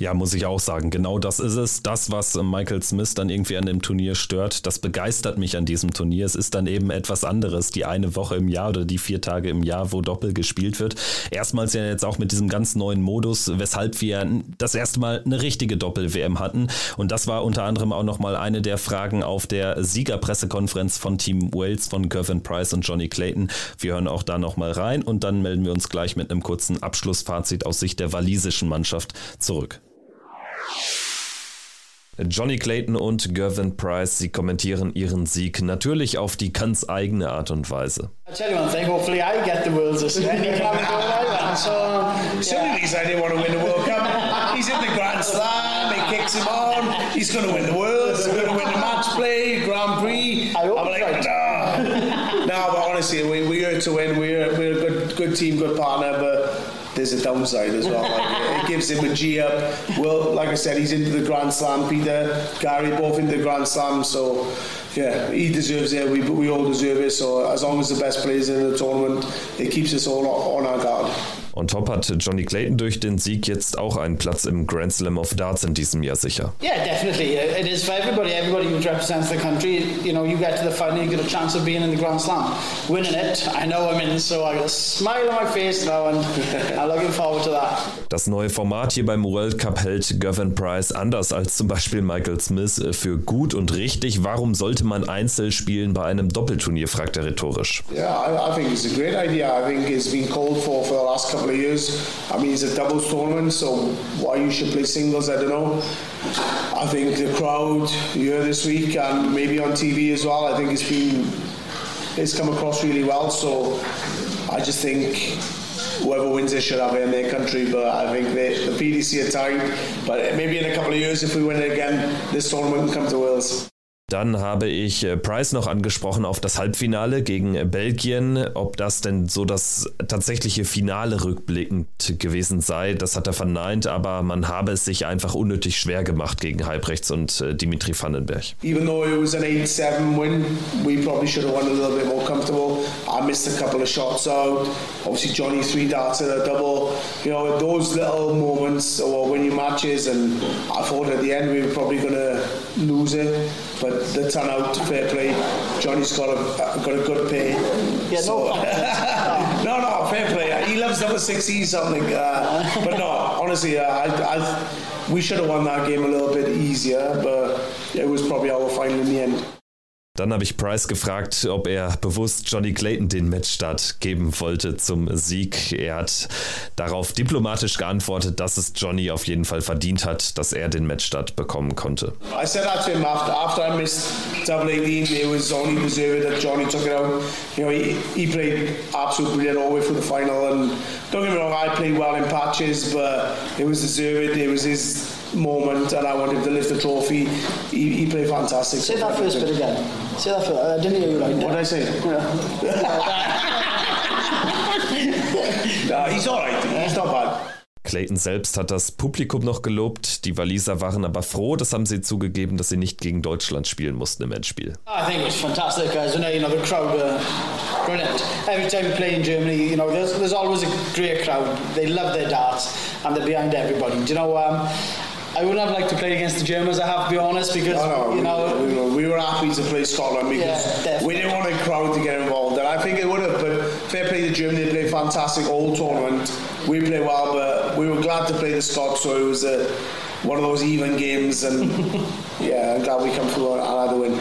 Ja, muss ich auch sagen. Genau das ist es. Das, was Michael Smith dann irgendwie an dem Turnier stört, das begeistert mich an diesem Turnier. Es ist dann eben etwas anderes. Die eine Woche im Jahr oder die vier Tage im Jahr, wo Doppel gespielt wird. Erstmals ja jetzt auch mit diesem ganz neuen Modus, weshalb wir das erste Mal eine richtige Doppel-WM hatten. Und das war unter anderem auch nochmal eine der Fragen auf der Siegerpressekonferenz von Team Wales von Gervin Price und Johnny Clayton. Wir hören auch da nochmal rein und dann melden wir uns gleich mit einem kurzen Abschlussfazit aus Sicht der walisischen Mannschaft zurück. Johnny Clayton und Gervin Price, sie kommentieren ihren Sieg natürlich auf die ganz eigene Art und Weise. I tell you one thing, hopefully I get the world this year and you can have it So, yeah. Certainly I didn't want to win the World Cup. He's in the Grand Slam, it kicks him on, he's going to win the World, he's going to win the match play, Grand Prix. I hope I'm like, right. no. no, but honestly, we, we're here to win, we're, we're a good, good team, good partner, but there's a downside as well. Like, it gives him a G up. Well, like I said, he's into the Grand Slam. Peter, Gary, both into the Grand Slam. So, yeah, he deserves it. We, we all deserve it. So, as long as the best players in the tournament, it keeps us all on our guard. On top hat Johnny Clayton durch den Sieg jetzt auch einen Platz im Grand Slam of Darts in diesem Jahr sicher. Yeah, definitely. It is for everybody. Everybody who represents the country. You know, you get to the final, you get a chance of being in the Grand Slam. Winning it, I know I'm in, so I got a smile on my face now and [LAUGHS] I'm looking forward to that. Das neue Format hier beim World Cup hält Gavin Price anders als zum Beispiel Michael Smith für gut und richtig. Warum sollte man Einzel spielen bei einem Doppelturnier, fragt er rhetorisch. Yeah, I, I think it's a great idea. I think it's been called for for the last couple years. I mean, it's a doubles tournament, so why you should play singles, I don't know. I think the crowd here this week and maybe on TV as well, I think it's been it's come across really well. So I just think whoever wins it should have it in their country. But I think they, the PDC are tight. But maybe in a couple of years, if we win it again, this tournament can come to Wales. Dann habe ich äh, Price noch angesprochen auf das Halbfinale gegen äh, Belgien, ob das denn so das tatsächliche Finale rückblickend gewesen sei. Das hat er verneint, aber man habe es sich einfach unnötig schwer gemacht gegen Halbrechts und äh, Dimitri Vandenberg. Even though it was an 8-7 win, we probably should have won a little bit more comfortable. I missed a couple of shots out. Obviously, Johnny three darts at a double. You know, those little moments or winning matches, and I thought at the end we were probably going to lose it. But the turnout, fair play. Johnny's got a got a good pay. Yeah, So- [LAUGHS] no, no, fair play. He loves number six. He's something. Uh, but no, honestly, uh, I, I, we should have won that game a little bit easier. But it was probably our final in the end. Dann habe ich Price gefragt, ob er bewusst Johnny Clayton den Matchstart geben wollte zum Sieg. Er hat darauf diplomatisch geantwortet, dass es Johnny auf jeden Fall verdient hat, dass er den Matchstart bekommen konnte. I said that to him after after I missed double 18. It was only deserved that Johnny took it out. You know, he, he played absolutely brilliant all the way through the final. And don't get me wrong, I played well in patches, but it was deserved. It was his moment, and I wanted to lift the trophy. He, he played fantastic. Say that first bit again. Say that first. I didn't hear you right. What did I say? Yeah. [LAUGHS] No, he's all right. He's not bad. Clayton selbst hat das Publikum noch gelobt. Die Waliser waren aber froh, das haben sie zugegeben, dass sie nicht gegen Deutschland spielen mussten im Endspiel. I think it was fantastic. As you know, you know the crowd were brilliant. Every time we play in Germany, you know, there's, there's always a great crowd. They love their darts and they're behind everybody. Do you know? Um, I wouldn't have liked to play against the Germans, I have to be honest, because, No, no, you know, we, we, we were happy to play Scotland because Yeah, we didn't want the crowd to get involved. And I think it would have, but fair play to Germany, they played a fantastic all tournament. We played well, but we were glad to play the Scots, so it was a, one of those even games. And [LAUGHS] yeah, I'm glad we come through and had a win.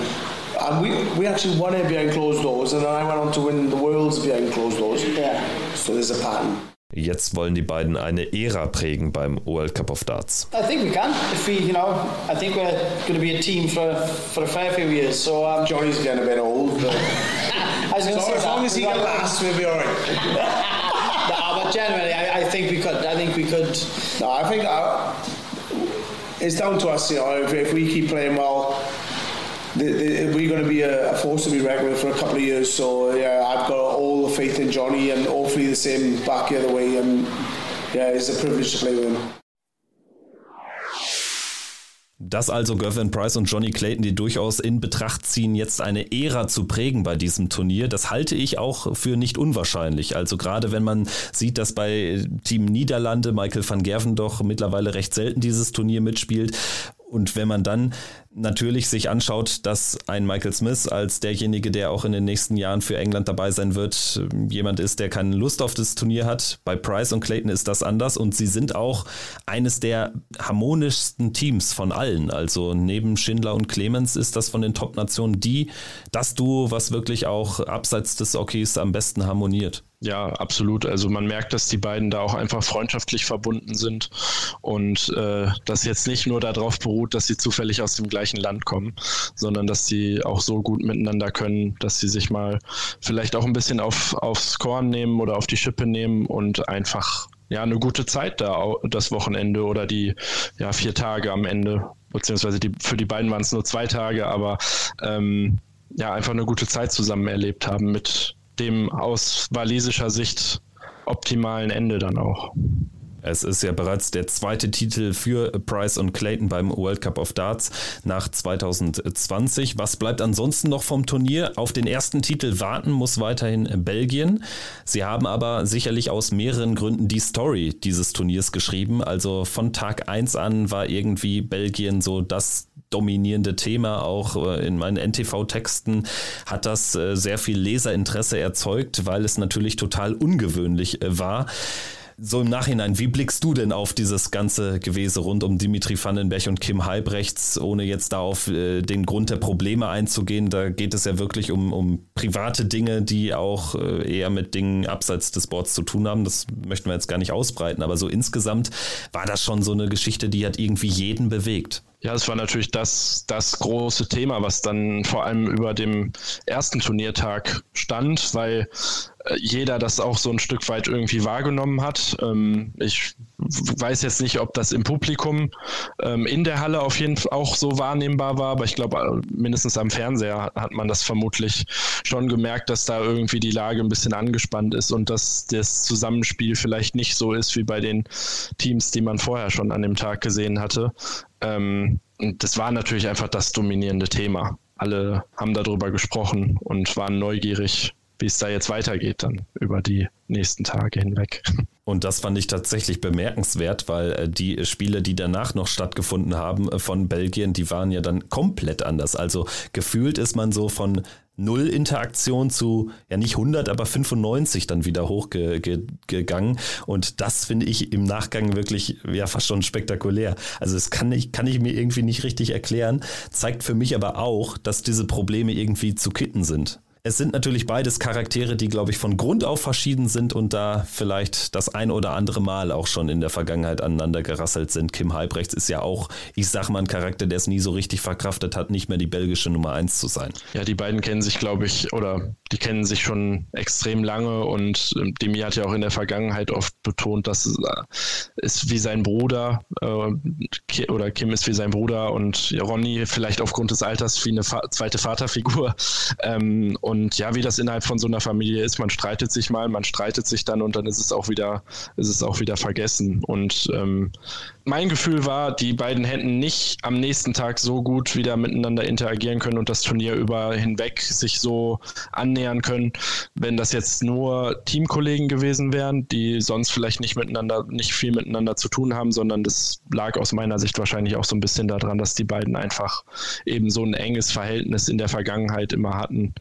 And we, we actually won it behind closed doors, and then I went on to win the Worlds behind closed doors. yeah. So there's a pattern. Jetzt wollen die beiden eine Ära prägen beim World Cup of Darts. I think we can. If we, you know, I think we're going to be a team for for a fair few years. So um, Johnny's getting a bit old, but [LAUGHS] I so as long as he can last, we'll be alright. [LAUGHS] Nah, but generally, I, I think we could. I think we could. No, I think uh, it's down to us. You know, if, if we keep playing well, we're going to be a, force to be reckoned with for a couple of years. So yeah, I've got all the faith in Johnny, and hopefully the same back the other way. And yeah, it's a privilege to play with him. Dass also Gervin Price und Johnny Clayton, die durchaus in Betracht ziehen, jetzt eine Ära zu prägen bei diesem Turnier, das halte ich auch für nicht unwahrscheinlich. Also gerade wenn man sieht, dass bei Team Niederlande Michael van Gerven doch mittlerweile recht selten dieses Turnier mitspielt. Und wenn man dann natürlich sich anschaut, dass ein Michael Smith als derjenige, der auch in den nächsten Jahren für England dabei sein wird, jemand ist, der keine Lust auf das Turnier hat. Bei Price und Clayton ist das anders und sie sind auch eines der harmonischsten Teams von allen. Also neben Schindler und Clemens ist das von den Top-Nationen die, das Duo, was wirklich auch abseits des Ockeys am besten harmoniert. Ja, absolut. Also man merkt, dass die beiden da auch einfach freundschaftlich verbunden sind und äh, das jetzt nicht nur darauf beruht, dass sie zufällig aus dem gleichen Land kommen, sondern dass sie auch so gut miteinander können, dass sie sich mal vielleicht auch ein bisschen auf, aufs Korn nehmen oder auf die Schippe nehmen und einfach ja eine gute Zeit da das Wochenende oder die ja vier Tage am Ende beziehungsweise die, für die beiden waren es nur zwei Tage, aber ähm, ja einfach eine gute Zeit zusammen erlebt haben mit dem aus walisischer Sicht optimalen Ende dann auch. Es ist ja bereits der zweite Titel für Price und Clayton beim World Cup of Darts nach 2020. Was bleibt ansonsten noch vom Turnier? Auf den ersten Titel warten muss weiterhin Belgien. Sie haben aber sicherlich aus mehreren Gründen die Story dieses Turniers geschrieben. Also von Tag 1 an war irgendwie Belgien so das dominierende Thema. Auch äh, in meinen NTV-Texten hat das äh, sehr viel Leserinteresse erzeugt, weil es natürlich total ungewöhnlich äh, war. So im Nachhinein, wie blickst du denn auf dieses ganze Gewese rund um Dimitri Vandenberg und Kim Halbrechts, ohne jetzt da auf äh, den Grund der Probleme einzugehen? Da geht es ja wirklich um, um private Dinge, die auch äh, eher mit Dingen abseits des Boards zu tun haben. Das möchten wir jetzt gar nicht ausbreiten, aber so insgesamt war das schon so eine Geschichte, die hat irgendwie jeden bewegt. Ja, es war natürlich das, das große Thema, was dann vor allem über dem ersten Turniertag stand, weil äh, jeder das auch so ein Stück weit irgendwie wahrgenommen hat. Ähm, ich weiß jetzt nicht, ob das im Publikum ähm, in der Halle auf jeden Fall auch so wahrnehmbar war, aber ich glaube, äh, mindestens am Fernseher hat man das vermutlich schon gemerkt, dass da irgendwie die Lage ein bisschen angespannt ist und dass das Zusammenspiel vielleicht nicht so ist wie bei den Teams, die man vorher schon an dem Tag gesehen hatte. Ähm, das war natürlich einfach das dominierende Thema. Alle haben darüber gesprochen und waren neugierig, wie es da jetzt weitergeht dann über die nächsten Tage hinweg. [LAUGHS] Und das fand ich tatsächlich bemerkenswert, weil äh, die Spiele, die danach noch stattgefunden haben äh, von Belgien, die waren ja dann komplett anders. Also gefühlt ist man so von null Interaktion zu, ja nicht 100, aber 95 dann wieder hochgegangen. Und das finde ich im Nachgang wirklich ja fast schon spektakulär. Also das kann ich, kann ich mir irgendwie nicht richtig erklären, zeigt für mich aber auch, dass diese Probleme irgendwie zu kitten sind. Es sind natürlich beides Charaktere, die, glaube ich, von Grund auf verschieden sind und da vielleicht das ein oder andere Mal auch schon in der Vergangenheit aneinander gerasselt sind. Kim Halbrechts ist ja auch, ich sag mal, ein Charakter, der es nie so richtig verkraftet hat, nicht mehr die belgische Nummer eins zu sein. Ja, die beiden kennen sich, glaube ich, oder die kennen sich schon extrem lange und ähm, Demi hat ja auch in der Vergangenheit oft betont, dass es äh, ist wie sein Bruder äh, oder Kim ist wie sein Bruder und Ronny vielleicht aufgrund des Alters wie eine Fa zweite Vaterfigur. [LAUGHS] Ähm, Und ja, wie das innerhalb von so einer Familie ist, man streitet sich mal, man streitet sich dann und dann ist es auch wieder, ist es auch wieder vergessen. Und ähm, mein Gefühl war, die beiden hätten nicht am nächsten Tag so gut wieder miteinander interagieren können und das Turnier über hinweg sich so annähern können, wenn das jetzt nur Teamkollegen gewesen wären, die sonst vielleicht nicht miteinander, nicht viel miteinander zu tun haben, sondern das lag aus meiner Sicht wahrscheinlich auch so ein bisschen daran, dass die beiden einfach eben so ein enges Verhältnis in der Vergangenheit immer hatten,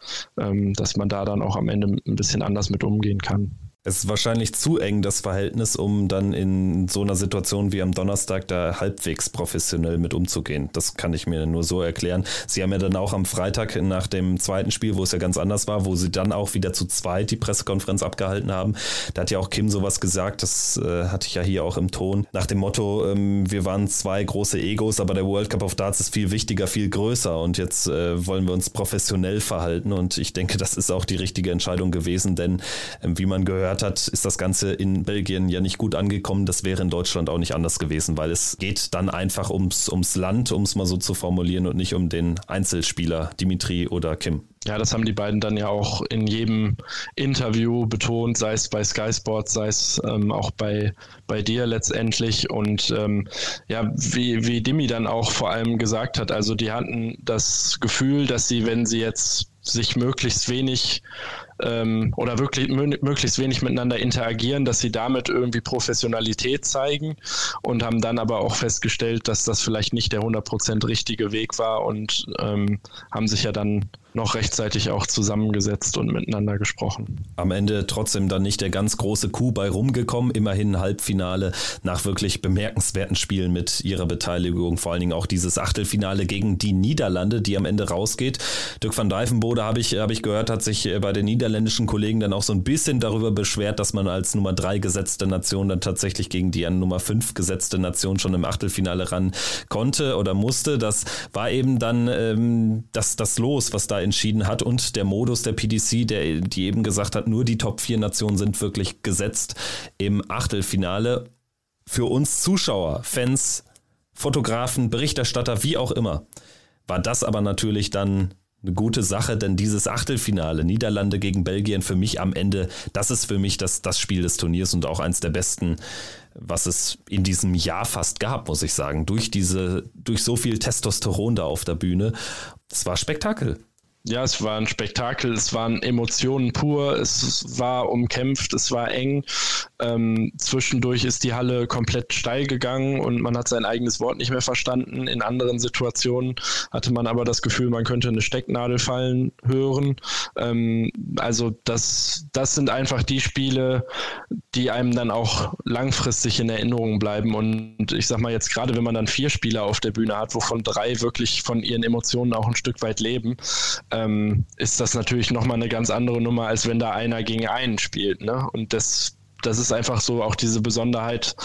dass man da dann auch am Ende ein bisschen anders mit umgehen kann. Es ist wahrscheinlich zu eng, das Verhältnis, um dann in so einer Situation wie am Donnerstag da halbwegs professionell mit umzugehen. Das kann ich mir nur so erklären. Sie haben ja dann auch am Freitag nach dem zweiten Spiel, wo es ja ganz anders war, wo sie dann auch wieder zu zweit die Pressekonferenz abgehalten haben. Da hat ja auch Kim sowas gesagt, das äh, hatte ich ja hier auch im Ton, nach dem Motto, ähm, wir waren zwei große Egos, aber der World Cup of Darts ist viel wichtiger, viel größer und jetzt äh, wollen wir uns professionell verhalten und ich denke, das ist auch die richtige Entscheidung gewesen, denn äh, wie man gehört gehört hat, ist das Ganze in Belgien ja nicht gut angekommen. Das wäre in Deutschland auch nicht anders gewesen, weil es geht dann einfach ums, ums Land, um es mal so zu formulieren, und nicht um den Einzelspieler Dimitri oder Kim. Ja, das haben die beiden dann ja auch in jedem Interview betont, sei es bei Sky Sports, sei es ähm, auch bei, bei dir letztendlich. Und ähm, ja, wie, wie Dimi dann auch vor allem gesagt hat, also die hatten das Gefühl, dass sie, wenn sie jetzt sich möglichst wenig ähm, oder wirklich möglichst wenig miteinander interagieren, dass sie damit irgendwie Professionalität zeigen und haben dann aber auch festgestellt, dass das vielleicht nicht der 100% richtige Weg war und ähm, haben sich ja dann noch rechtzeitig auch zusammengesetzt und miteinander gesprochen. Am Ende trotzdem dann nicht der ganz große Coup bei rumgekommen, immerhin Halbfinale nach wirklich bemerkenswerten Spielen mit ihrer Beteiligung, vor allen Dingen auch dieses Achtelfinale gegen die Niederlande, die am Ende rausgeht. Dirk van Dijvenbode habe ich, hab ich gehört, hat sich bei den niederländischen Kollegen dann auch so ein bisschen darüber beschwert, dass man als Nummer 3 gesetzte Nation dann tatsächlich gegen die an Nummer 5 gesetzte Nation schon im Achtelfinale ran konnte oder musste. Das war eben dann ähm, das, das Los, was da entschieden hat und der Modus der PDC, der die eben gesagt hat, nur die Top 4 Nationen sind wirklich gesetzt im Achtelfinale. Für uns Zuschauer, Fans, Fotografen, Berichterstatter, wie auch immer, war das aber natürlich dann eine gute Sache, denn dieses Achtelfinale, Niederlande gegen Belgien, für mich am Ende, das ist für mich das, das Spiel des Turniers und auch eins der besten, was es in diesem Jahr fast gab, muss ich sagen. Durch diese, durch so viel Testosteron da auf der Bühne. Es war Spektakel. Ja, es war ein Spektakel, es waren Emotionen pur, es war umkämpft, es war eng. Ähm, zwischendurch ist die Halle komplett steil gegangen und man hat sein eigenes Wort nicht mehr verstanden. In anderen Situationen hatte man aber das Gefühl, man könnte eine Stecknadel fallen hören. Ähm, also das, das sind einfach die Spiele, die einem dann auch langfristig in Erinnerung bleiben. Und ich sag mal jetzt gerade, wenn man dann vier Spieler auf der Bühne hat, wovon drei wirklich von ihren Emotionen auch ein Stück weit leben, ähm, ist das natürlich nochmal eine ganz andere Nummer, als wenn da einer gegen einen spielt. Ne? Und das, das ist einfach so auch diese Besonderheit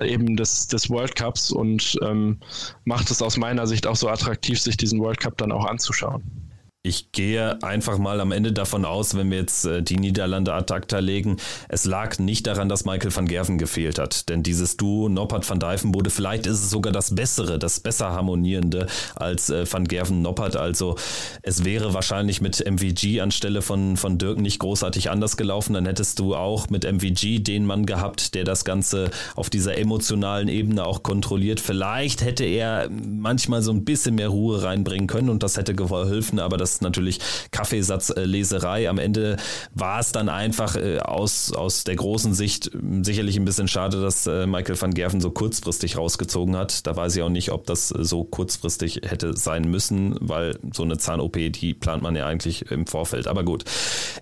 eben des, des World Cups und ähm, macht es aus meiner Sicht auch so attraktiv, sich diesen World Cup dann auch anzuschauen. Ich gehe einfach mal am Ende davon aus, wenn wir jetzt äh, die Niederlande ad acta legen, es lag nicht daran, dass Michael van Gerven gefehlt hat. Denn dieses Duo Noppert van Dijvenbode, vielleicht ist es sogar das bessere, das besser harmonierende als äh, van Gerven Noppert. Also es wäre wahrscheinlich mit MVG anstelle von, von Dirk nicht großartig anders gelaufen. Dann hättest du auch mit MVG den Mann gehabt, der das Ganze auf dieser emotionalen Ebene auch kontrolliert. Vielleicht hätte er manchmal so ein bisschen mehr Ruhe reinbringen können und das hätte geholfen, aber das ist natürlich Kaffeesatzleserei. Am Ende war es dann einfach äh, aus, aus der großen Sicht ähm, sicherlich ein bisschen schade, dass äh, Michael van Gerven so kurzfristig rausgezogen hat. Da weiß ich auch nicht, ob das so kurzfristig hätte sein müssen, weil so eine Zahn-OP, die plant man ja eigentlich im Vorfeld. Aber gut,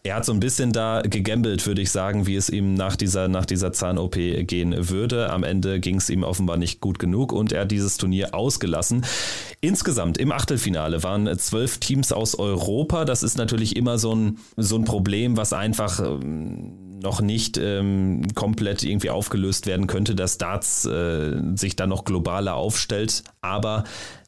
er hat so ein bisschen da gegambelt, würde ich sagen, wie es ihm nach dieser, nach dieser Zahn-OP gehen würde. Am Ende ging es ihm offenbar nicht gut genug und er hat dieses Turnier ausgelassen. Insgesamt im Achtelfinale waren zwölf Teams aus Europa. Das ist natürlich immer so ein, so ein Problem, was einfach ähm, noch nicht ähm, komplett irgendwie aufgelöst werden könnte, dass Darts äh, sich dann noch globaler aufstellt. Aber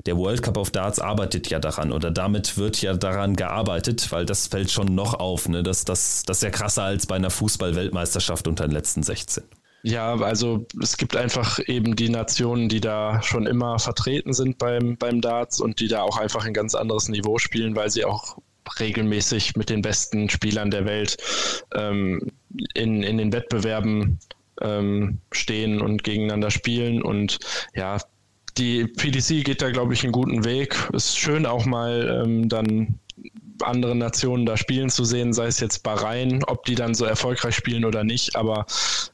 der World Cup of Darts arbeitet ja daran oder damit wird ja daran gearbeitet, weil das fällt schon noch auf. Ne? Das, das, das ist ja krasser als bei einer Fußball-Weltmeisterschaft unter den letzten 16. Ja, also es gibt einfach eben die Nationen, die da schon immer vertreten sind beim, beim Darts und die da auch einfach ein ganz anderes Niveau spielen, weil sie auch regelmäßig mit den besten Spielern der Welt ähm, in, in den Wettbewerben ähm, stehen und gegeneinander spielen. Und ja, die PDC geht da, glaube ich, einen guten Weg. Ist schön auch mal ähm, dann andere Nationen da spielen zu sehen, sei es jetzt Bahrain, ob die dann so erfolgreich spielen oder nicht. Aber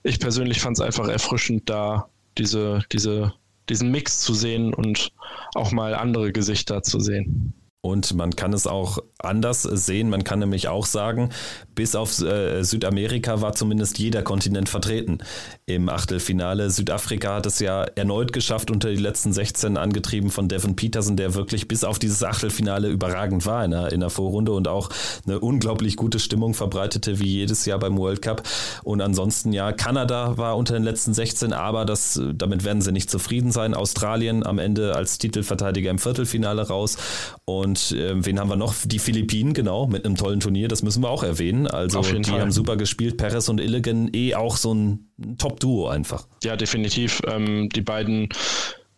ich persönlich fand es einfach erfrischend, da diese, diese, diesen Mix zu sehen und auch mal andere Gesichter zu sehen. Und man kann es auch anders sehen. Man kann nämlich auch sagen, bis auf äh, Südamerika war zumindest jeder Kontinent vertreten im Achtelfinale. Südafrika hat es ja erneut geschafft, unter die letzten 16 angetrieben von Devin Peterson, der wirklich bis auf dieses Achtelfinale überragend war in der, in der Vorrunde und auch eine unglaublich gute Stimmung verbreitete, wie jedes Jahr beim World Cup. Und ansonsten ja, Kanada war unter den letzten 16, aber das, damit werden sie nicht zufrieden sein. Australien am Ende als Titelverteidiger im Viertelfinale raus. Und äh, wen haben wir noch? Die Philippinen, genau, mit einem tollen Turnier, das müssen wir auch erwähnen. Also die Fall. haben super gespielt. Perez und Illigan eh auch so ein Top-Duo einfach. Ja, definitiv. Ähm, die beiden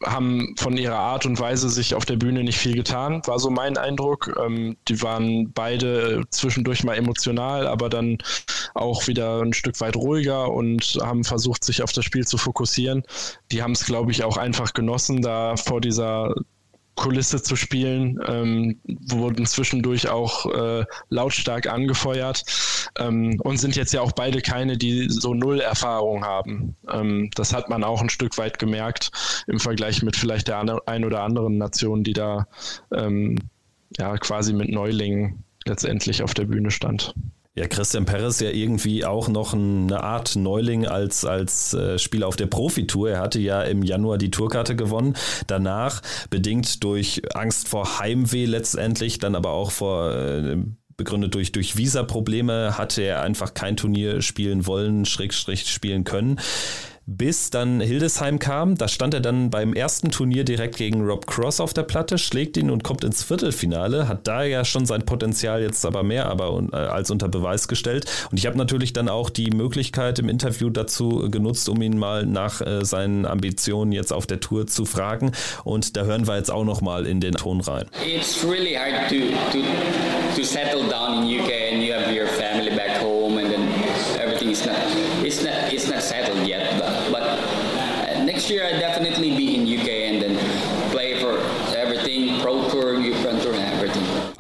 haben von ihrer Art und Weise sich auf der Bühne nicht viel getan, war so mein Eindruck. Ähm, die waren beide zwischendurch mal emotional, aber dann auch wieder ein Stück weit ruhiger und haben versucht, sich auf das Spiel zu fokussieren. Die haben es, glaube ich, auch einfach genossen, da vor dieser Kulisse zu spielen, ähm, wurden zwischendurch auch äh, lautstark angefeuert ähm, und sind jetzt ja auch beide keine, die so null Erfahrung haben. Ähm, das hat man auch ein Stück weit gemerkt im Vergleich mit vielleicht der ein oder anderen Nation, die da ähm, ja quasi mit Neulingen letztendlich auf der Bühne stand. Ja, Christian Perez ja irgendwie auch noch eine Art Neuling als, als äh, Spieler auf der Profitour. Er hatte ja im Januar die Tourkarte gewonnen. Danach, bedingt durch Angst vor Heimweh letztendlich, dann aber auch vor äh, begründet durch, durch Visa-Probleme, hatte er einfach kein Turnier spielen wollen, Schrägstrich spielen können bis dann Hildesheim kam. Da stand er dann beim ersten Turnier direkt gegen Rob Cross auf der Platte, schlägt ihn und kommt ins Viertelfinale, hat da ja schon sein Potenzial jetzt aber mehr aber äh, als unter Beweis gestellt. Und ich habe natürlich dann auch die Möglichkeit im Interview dazu genutzt, um ihn mal nach äh, seinen Ambitionen jetzt auf der Tour zu fragen. Und da hören wir jetzt auch noch mal in den Ton rein. It's really hard to, to, to settle down in UK and you have your family back year I'd definitely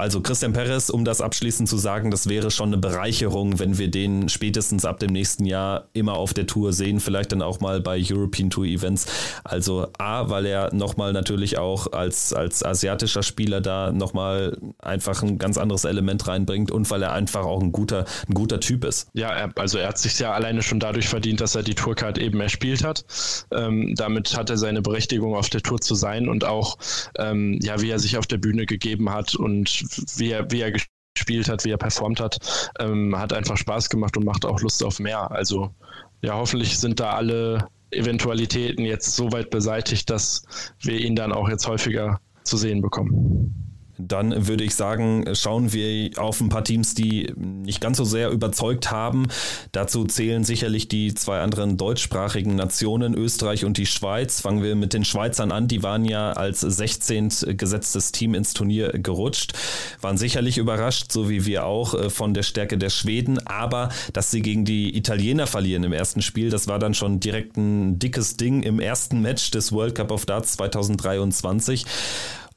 Also Christian Perez, um das abschließend zu sagen, das wäre schon eine Bereicherung, wenn wir den spätestens ab dem nächsten Jahr immer auf der Tour sehen, vielleicht dann auch mal bei European Tour Events. Also A, weil er nochmal natürlich auch als, als asiatischer Spieler da nochmal einfach ein ganz anderes Element reinbringt und weil er einfach auch ein guter, ein guter Typ ist. Ja, also er hat sich ja alleine schon dadurch verdient, dass er die Tourcard eben erspielt hat. Ähm, damit hat er seine Berechtigung auf der Tour zu sein und auch, ähm, ja, wie er sich auf der Bühne gegeben hat und wie er, wie er gespielt hat, wie er performt hat, ähm, hat einfach Spaß gemacht und macht auch Lust auf mehr. Also ja, hoffentlich sind da alle Eventualitäten jetzt so weit beseitigt, dass wir ihn dann auch jetzt häufiger zu sehen bekommen dann würde ich sagen, schauen wir auf ein paar Teams, die nicht ganz so sehr überzeugt haben. Dazu zählen sicherlich die zwei anderen deutschsprachigen Nationen, Österreich und die Schweiz. Fangen wir mit den Schweizern an. Die waren ja als 16. gesetztes Team ins Turnier gerutscht, waren sicherlich überrascht, so wie wir auch, äh, von der Stärke der Schweden. Aber dass sie gegen die Italiener verlieren im ersten Spiel, das war dann schon direkt ein dickes Ding im ersten Match des World Cup of Darts 2023.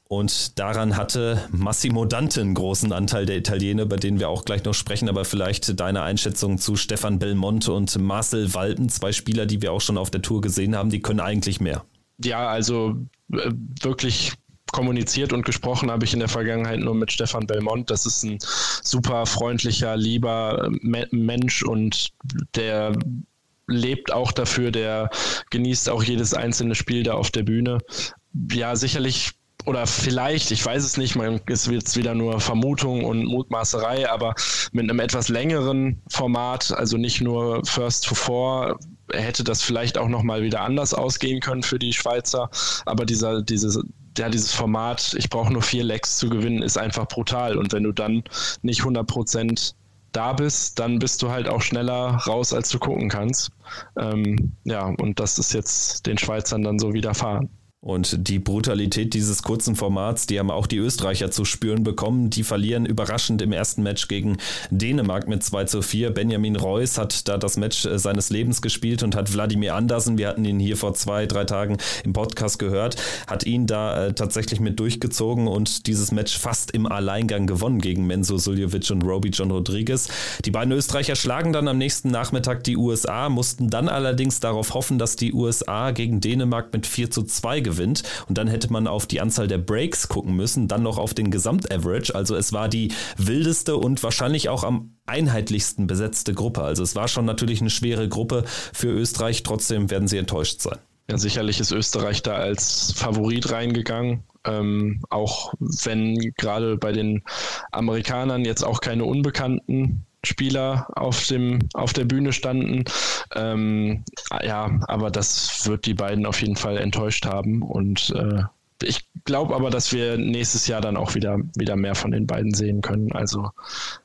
Und daran hatte Massimo Dante einen großen Anteil der Italiener, über den wir auch gleich noch sprechen, aber vielleicht deine Einschätzung zu Stefan Belmonte und Marcel Walten, zwei Spieler, die wir auch schon auf der Tour gesehen haben, die können eigentlich mehr. Ja, also äh, wirklich kommuniziert und gesprochen habe ich in der Vergangenheit nur mit Stefan Belmont. Das ist ein super freundlicher, lieber Mensch und der lebt auch dafür, der genießt auch jedes einzelne Spiel da auf der Bühne. Ja, sicherlich oder vielleicht, ich weiß es nicht, man ist jetzt wieder nur Vermutung und Mutmaßerei, aber mit einem etwas längeren Format, also nicht nur First to Four, hätte das vielleicht auch nochmal wieder anders ausgehen können für die Schweizer. Aber dieser, dieses, ja, dieses Format, ich brauche nur vier Lecks zu gewinnen, ist einfach brutal. Und wenn du dann nicht 100 Prozent da bist, dann bist du halt auch schneller raus, als du gucken kannst. Ähm, ja, und das ist jetzt den Schweizern dann so widerfahren. Und die Brutalität dieses kurzen Formats, die haben auch die Österreicher zu spüren bekommen. Die verlieren überraschend im ersten Match gegen Dänemark mit 2 zu 4. Benjamin Reus hat da das Match äh, seines Lebens gespielt und hat Wladimir Andersen, wir hatten ihn hier vor zwei, drei Tagen im Podcast gehört, hat ihn da äh, tatsächlich mit durchgezogen und dieses Match fast im Alleingang gewonnen gegen Menzo Suljovic und Roby John Rodriguez. Die beiden Österreicher schlagen dann am nächsten Nachmittag die USA, mussten dann allerdings darauf hoffen, dass die USA gegen Dänemark mit 4 zu 2 gewinnen gewinnt. Und dann hätte man auf die Anzahl der Breaks gucken müssen, dann noch auf den Gesamtaverage. Also es war die wildeste und wahrscheinlich auch am einheitlichsten besetzte Gruppe. Also es war schon natürlich eine schwere Gruppe für Österreich. Trotzdem werden sie enttäuscht sein. Ja, sicherlich ist Österreich da als Favorit reingegangen. Ähm, auch wenn gerade bei den Amerikanern jetzt auch keine Unbekannten Spieler auf, dem, auf der Bühne standen. Ähm, ja, aber das wird die beiden auf jeden Fall enttäuscht haben und äh, ich glaube aber, dass wir nächstes Jahr dann auch wieder, wieder mehr von den beiden sehen können. Also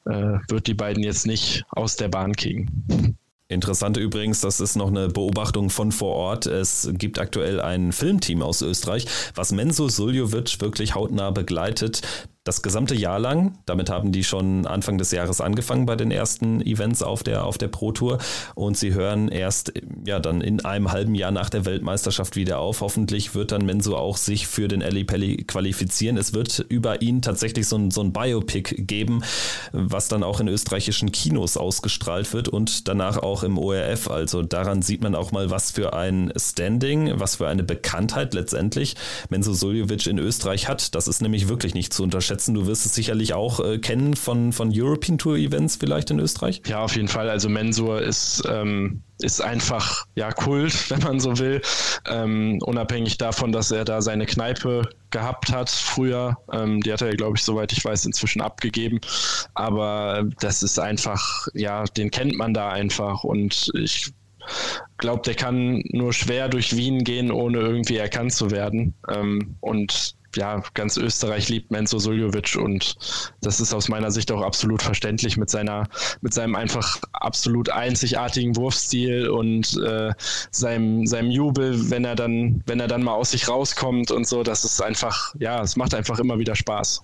äh, wird die beiden jetzt nicht aus der Bahn kriegen. Interessant übrigens, das ist noch eine Beobachtung von vor Ort. Es gibt aktuell ein Filmteam aus Österreich, was Menzo Suljovic wirklich hautnah begleitet das gesamte Jahr lang. Damit haben die schon Anfang des Jahres angefangen bei den ersten Events auf der, auf der Pro Tour. Und sie hören erst ja dann in einem halben Jahr nach der Weltmeisterschaft wieder auf. Hoffentlich wird dann Menzo auch sich für den Ali Pelli qualifizieren. Es wird über ihn tatsächlich so ein, so ein Biopic geben, was dann auch in österreichischen Kinos ausgestrahlt wird und danach auch im ORF. Also daran sieht man auch mal, was für ein Standing, was für eine Bekanntheit letztendlich Menzo Suljovic in Österreich hat. Das ist nämlich wirklich nicht zu unterschätzen schätzen. Du wirst es sicherlich auch äh, kennen von, von European Tour Events vielleicht in Österreich. Ja, auf jeden Fall. Also Mensur ist, ähm, ist einfach ja Kult, [LAUGHS] wenn man so will. Ähm, unabhängig davon, dass er da seine Kneipe gehabt hat früher. Ähm, die hat er, glaube ich, soweit ich weiß, inzwischen abgegeben. Aber das ist einfach, ja, den kennt man da einfach. Und ich glaube, der kann nur schwer durch Wien gehen, ohne irgendwie erkannt zu werden. Ähm, und ja, ganz Österreich liebt Menzo Suljovic und das ist aus meiner Sicht auch absolut verständlich mit seiner, mit seinem einfach absolut einzigartigen Wurfstil und äh, seinem, seinem Jubel, wenn er dann, wenn er dann mal aus sich rauskommt und so, das ist einfach, ja, es macht einfach immer wieder Spaß.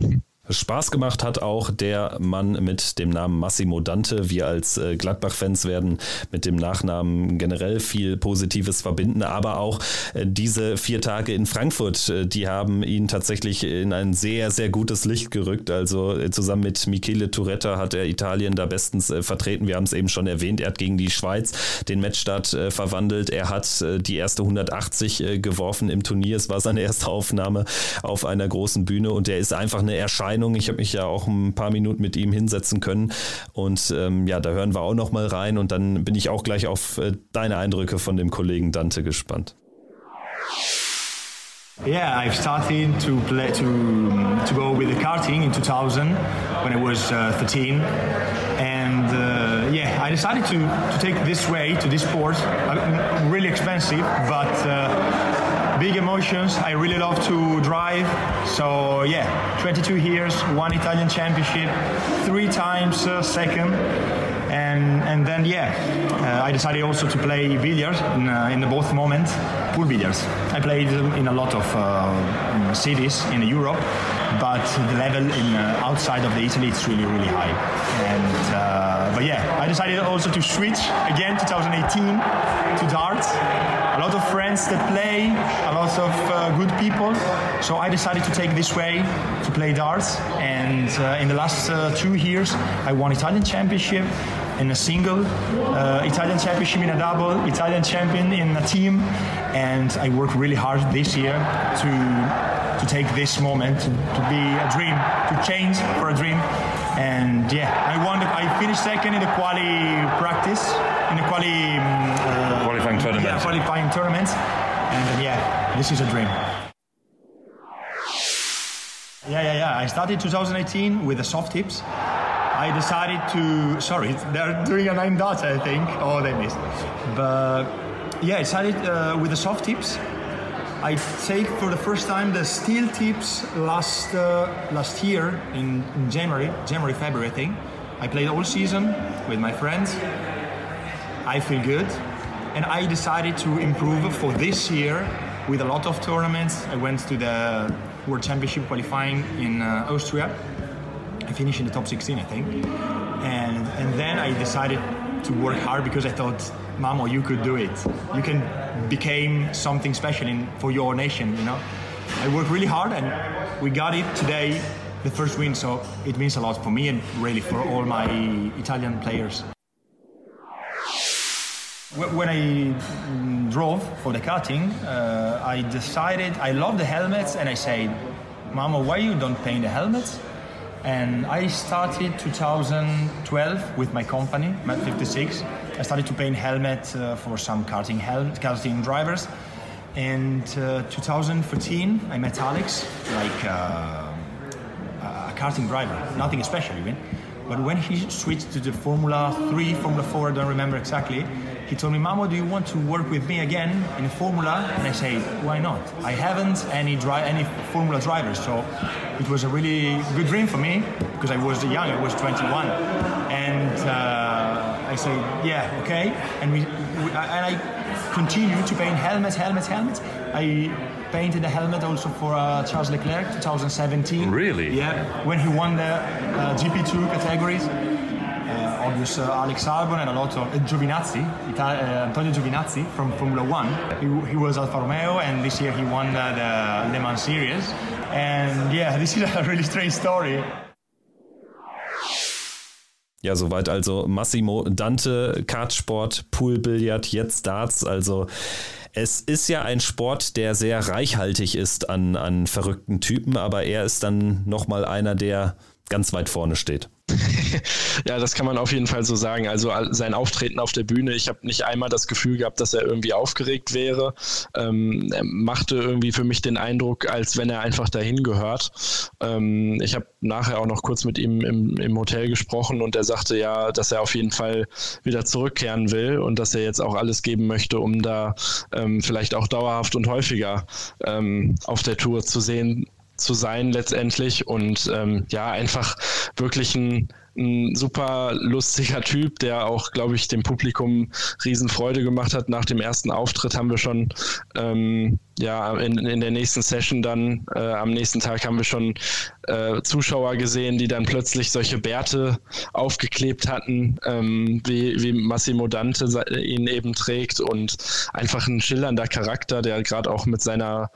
Spaß gemacht hat auch der Mann mit dem Namen Massimo Dante. Wir als äh, Gladbach-Fans werden mit dem Nachnamen generell viel Positives verbinden, aber auch äh, diese vier Tage in Frankfurt, äh, die haben ihn tatsächlich in ein sehr, sehr gutes Licht gerückt. Also zusammen mit Michele Turetta hat er Italien da bestens vertreten. Wir haben es eben schon erwähnt. Er hat gegen die Schweiz den Matchstart verwandelt. Er hat die erste 180 geworfen im Turnier. Es war seine erste Aufnahme auf einer großen Bühne und er ist einfach eine Erscheinung Meinung. Ich habe mich ja auch ein paar Minuten mit ihm hinsetzen können. Und ähm, ja, da hören wir auch noch mal rein. Und dann bin ich auch gleich auf äh, deine Eindrücke von dem Kollegen Dante gespannt. Yeah, I've started to play to to go with the karting in 2000 when I was uh, 13, and uh, yeah, I decided to to take this way to this sport. Uh, really expensive, but uh, big emotions. I really love to drive. So yeah, 22 years, one Italian championship, three times uh, second. And, and then yeah, uh, I decided also to play billiards in, uh, in the both moments, pool billiards. I played in a lot of uh, cities in Europe, but the level in uh, outside of the Italy is really really high. And uh, but yeah, I decided also to switch again 2018 to darts a lot of friends that play, a lot of uh, good people. So I decided to take this way to play darts. And uh, in the last uh, two years, I won Italian championship in a single, uh, Italian championship in a double, Italian champion in a team. And I worked really hard this year to to take this moment to, to be a dream, to change for a dream. And yeah, I won. The, I finished second in the quali practice, in the quali um, uh, qualifying tournament. Yeah, qualifying tournaments. And yeah, this is a dream. Yeah, yeah, yeah. I started 2018 with the soft tips. I decided to. Sorry, they're doing a nine dots, I think. Oh, they missed. But yeah, I started uh, with the soft tips. I take for the first time the steel tips last uh, last year in, in January, January, February, I think. I played all season with my friends. I feel good, and I decided to improve for this year with a lot of tournaments. I went to the World Championship qualifying in uh, Austria. I finished in the top 16, I think. And, and then I decided to work hard because I thought, Mamo, you could do it. You can become something special in, for your nation, you know. I worked really hard and we got it today, the first win. So it means a lot for me and really for all my Italian players. When I mm, drove for the karting, uh, I decided I love the helmets, and I said, "Mama, why you don't paint the helmets?" And I started 2012 with my company, Mat 56. I started to paint helmets uh, for some karting hel- karting drivers. And uh, 2014, I met Alex, like uh, a karting driver, nothing special even. But when he switched to the Formula 3, Formula 4, I don't remember exactly, he told me, Mamo, do you want to work with me again in a Formula? And I say, why not? I haven't any dri- any Formula drivers, so it was a really good dream for me because I was young, I was 21. And uh, I said, yeah, okay. And, we, we, and I continued to paint helmets, helmets, helmets. I painted a helmet also for uh, Charles Leclerc 2017. Really? Yeah, when he won the uh, GP2 categories. Obvious uh, Alex Albon and a lot of uh, Giovinazzi, Ita- uh, Antonio Giovinazzi from Formula One. He, he was Alfa Romeo, and this year he won uh, the Le Mans Series. And yeah, [LAUGHS] this is a really strange story. Ja, soweit also Massimo Dante, Kartsport, Poolbillard, jetzt Darts. Also es ist ja ein Sport, der sehr reichhaltig ist an, an verrückten Typen, aber er ist dann nochmal einer, der ganz weit vorne steht. [LAUGHS] ja, das kann man auf jeden Fall so sagen. Also sein Auftreten auf der Bühne, ich habe nicht einmal das Gefühl gehabt, dass er irgendwie aufgeregt wäre. Ähm, er machte irgendwie für mich den Eindruck, als wenn er einfach dahin gehört. Ähm, ich habe nachher auch noch kurz mit ihm im, im Hotel gesprochen und er sagte ja, dass er auf jeden Fall wieder zurückkehren will und dass er jetzt auch alles geben möchte, um da ähm, vielleicht auch dauerhaft und häufiger ähm, auf der Tour zu sehen zu sein letztendlich und ähm, ja, einfach wirklich ein, ein super lustiger Typ, der auch, glaube ich, dem Publikum Riesenfreude gemacht hat. Nach dem ersten Auftritt haben wir schon ähm, ja, in, in der nächsten Session dann, äh, am nächsten Tag haben wir schon äh, Zuschauer gesehen, die dann plötzlich solche Bärte aufgeklebt hatten, ähm, wie, wie Massimo Dante ihn eben trägt und einfach ein schillernder Charakter, der gerade auch mit seiner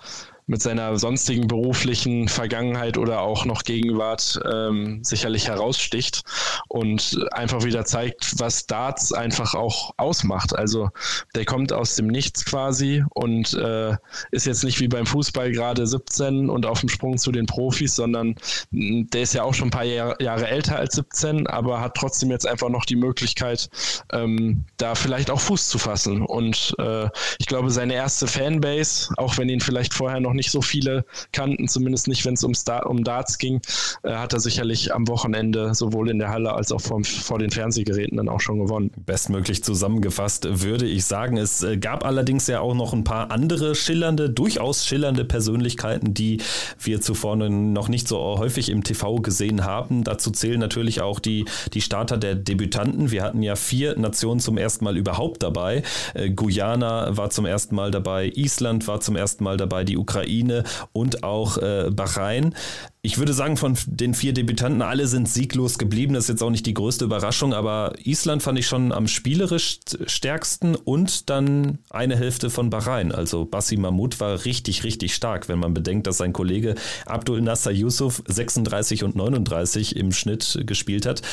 mit seiner sonstigen beruflichen Vergangenheit oder auch noch Gegenwart ähm, sicherlich heraussticht und einfach wieder zeigt, was Darts einfach auch ausmacht. Also der kommt aus dem Nichts quasi und äh, ist jetzt nicht wie beim Fußball gerade 17 und auf dem Sprung zu den Profis, sondern mm, der ist ja auch schon ein paar Jahr, Jahre älter als 17, aber hat trotzdem jetzt einfach noch die Möglichkeit, ähm, da vielleicht auch Fuß zu fassen. Und äh, ich glaube, seine erste Fanbase, auch wenn ihn vielleicht vorher noch nicht nicht so viele kannten, zumindest nicht, wenn es um, um Darts ging, äh, hat er sicherlich am Wochenende sowohl in der Halle als auch vom, vor den Fernsehgeräten dann auch schon gewonnen. Bestmöglich zusammengefasst würde ich sagen. Es äh, gab allerdings ja auch noch ein paar andere schillernde, durchaus schillernde Persönlichkeiten, die wir zuvor noch nicht so häufig im TV gesehen haben. Dazu zählen natürlich auch die, die Starter der Debütanten. Wir hatten ja vier Nationen zum ersten Mal überhaupt dabei. Äh, Guyana war zum ersten Mal dabei, Island war zum ersten Mal dabei, die Ukraine Ukraine und auch äh, Bahrain. Ich würde sagen, von den vier Debütanten, alle sind sieglos geblieben. Das ist jetzt auch nicht die größte Überraschung, aber Island fand ich schon am spielerisch stärksten und dann eine Hälfte von Bahrain. Also Bassi Mahmoud war richtig, richtig stark, wenn man bedenkt, dass sein Kollege Abdul Nasser Yusuf 36 und 39 im Schnitt gespielt hat.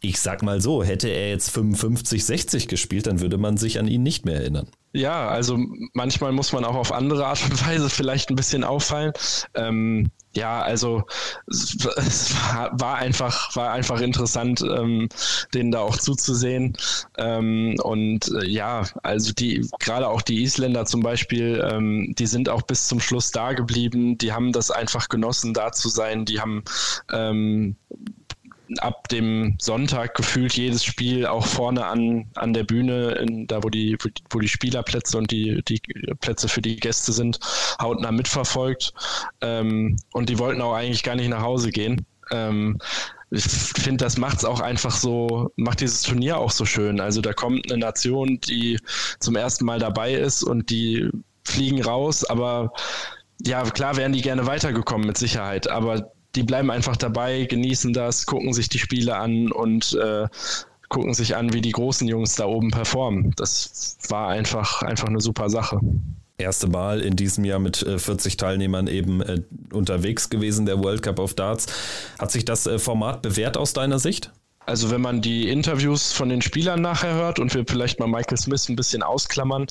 Ich sag mal so, hätte er jetzt 55, 60 gespielt, dann würde man sich an ihn nicht mehr erinnern. Ja, also manchmal muss man auch auf andere Art und Weise vielleicht ein bisschen auffallen. Ähm, ja, also es, war einfach, war einfach interessant, ähm, denen da auch zuzusehen. Ähm, und äh, ja, also die, gerade auch die Isländer zum Beispiel, ähm, die sind auch bis zum Schluss da geblieben, die haben das einfach genossen, da zu sein, die haben ähm, ab dem Sonntag gefühlt jedes Spiel auch vorne an, an der Bühne, in, da wo die, wo die Spielerplätze und die, die Plätze für die Gäste sind, hautnah mitverfolgt. Ähm, und die wollten auch eigentlich gar nicht nach Hause gehen. Ähm, ich finde, das macht es auch einfach so, macht dieses Turnier auch so schön. Also da kommt eine Nation, die zum ersten Mal dabei ist und die fliegen raus, aber ja, klar wären die gerne weitergekommen mit Sicherheit, aber die bleiben einfach dabei, genießen das, gucken sich die Spiele an und äh, gucken sich an, wie die großen Jungs da oben performen. Das war einfach, einfach eine super Sache erste Mal in diesem Jahr mit 40 äh, Teilnehmern eben äh, unterwegs gewesen, der World Cup of Darts. Hat sich das äh, Format bewährt aus deiner Sicht? Also wenn man die Interviews von den Spielern nachher hört und wir vielleicht mal Michael Smith ein bisschen ausklammern,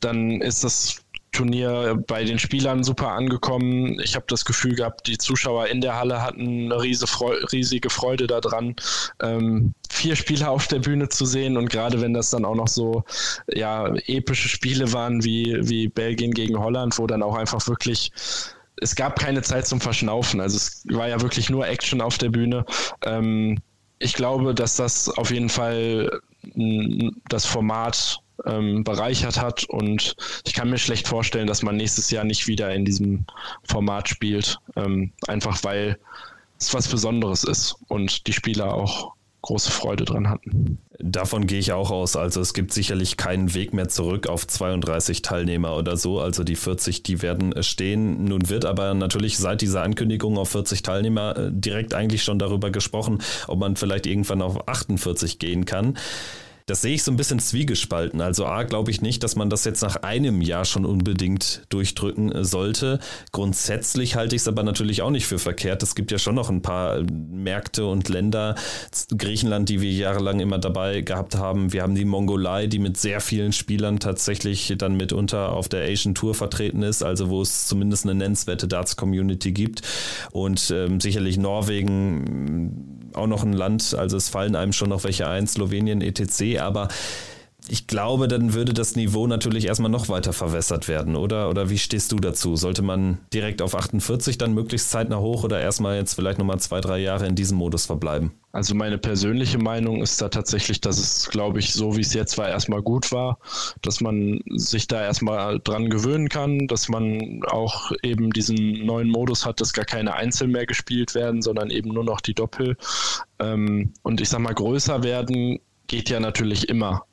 dann ist das Turnier bei den Spielern super angekommen. Ich habe das Gefühl gehabt, die Zuschauer in der Halle hatten eine riesige Freude daran, ähm, vier Spieler auf der Bühne zu sehen. Und gerade wenn das dann auch noch so ja, epische Spiele waren wie, wie Belgien gegen Holland, wo dann auch einfach wirklich es gab keine Zeit zum Verschnaufen. Also es war ja wirklich nur Action auf der Bühne. Ähm, ich glaube, dass das auf jeden Fall das Format ähm, bereichert hat. Und ich kann mir schlecht vorstellen, dass man nächstes Jahr nicht wieder in diesem Format spielt. Ähm, einfach weil es was Besonderes ist und die Spieler auch große Freude dran hatten. Davon gehe ich auch aus. Also es gibt sicherlich keinen Weg mehr zurück auf 32 Teilnehmer oder so. Also die 40, die werden stehen. Nun wird aber natürlich seit dieser Ankündigung auf 40 Teilnehmer äh, direkt eigentlich schon darüber gesprochen, ob man vielleicht irgendwann auf 48 gehen kann. Das sehe ich so ein bisschen zwiegespalten. Also A, glaube ich nicht, dass man das jetzt nach einem Jahr schon unbedingt durchdrücken sollte. Grundsätzlich halte ich es aber natürlich auch nicht für verkehrt. Es gibt ja schon noch ein paar Märkte und Länder, Griechenland, die wir jahrelang immer dabei gehabt haben. Wir haben die Mongolei, die mit sehr vielen Spielern tatsächlich dann mitunter auf der Asian Tour vertreten ist, also wo es zumindest eine nennenswerte Darts-Community gibt. Und ähm, sicherlich Norwegen auch noch ein Land, also es fallen einem schon noch welche ein, Slowenien, etc., aber ich glaube, dann würde das Niveau natürlich erstmal noch weiter verwässert werden, oder? Oder wie stehst du dazu? Sollte man direkt auf 48 dann möglichst zeitnah hoch oder erstmal jetzt vielleicht nochmal zwei, drei Jahre in diesem Modus verbleiben? Also meine persönliche Meinung ist da tatsächlich, dass es, glaube ich, so wie es jetzt war, erstmal gut war, dass man sich da erstmal dran gewöhnen kann, dass man auch eben diesen neuen Modus hat, dass gar keine Einzel mehr gespielt werden, sondern eben nur noch die Doppel. Ähm, und ich sag mal, größer werden geht ja natürlich immer.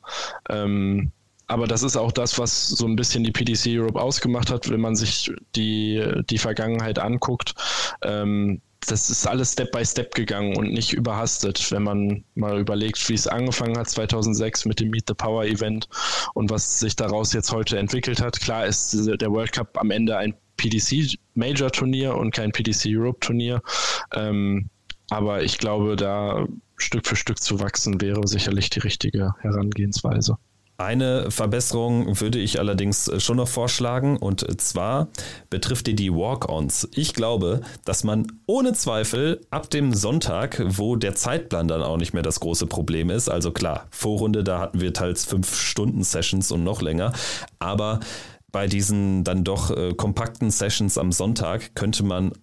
Ähm, aber das ist auch das, was so ein bisschen die PDC Europe ausgemacht hat, wenn man sich die, die Vergangenheit anguckt. Ähm, das ist alles Step by Step gegangen und nicht überhastet, wenn man mal überlegt, wie es angefangen hat 2006 mit dem Meet the Power Event und was sich daraus jetzt heute entwickelt hat. Klar ist der World Cup am Ende ein PDC Major Turnier und kein PDC Europe Turnier. Ähm, aber ich glaube, da Stück für Stück zu wachsen, wäre sicherlich die richtige Herangehensweise. Eine Verbesserung würde ich allerdings schon noch vorschlagen und zwar betrifft die die Walk-ons. Ich glaube, dass man ohne Zweifel ab dem Sonntag, wo der Zeitplan dann auch nicht mehr das große Problem ist, also klar, Vorrunde, da hatten wir teils fünf Stunden Sessions und noch länger, aber bei diesen dann doch äh, kompakten Sessions am Sonntag könnte man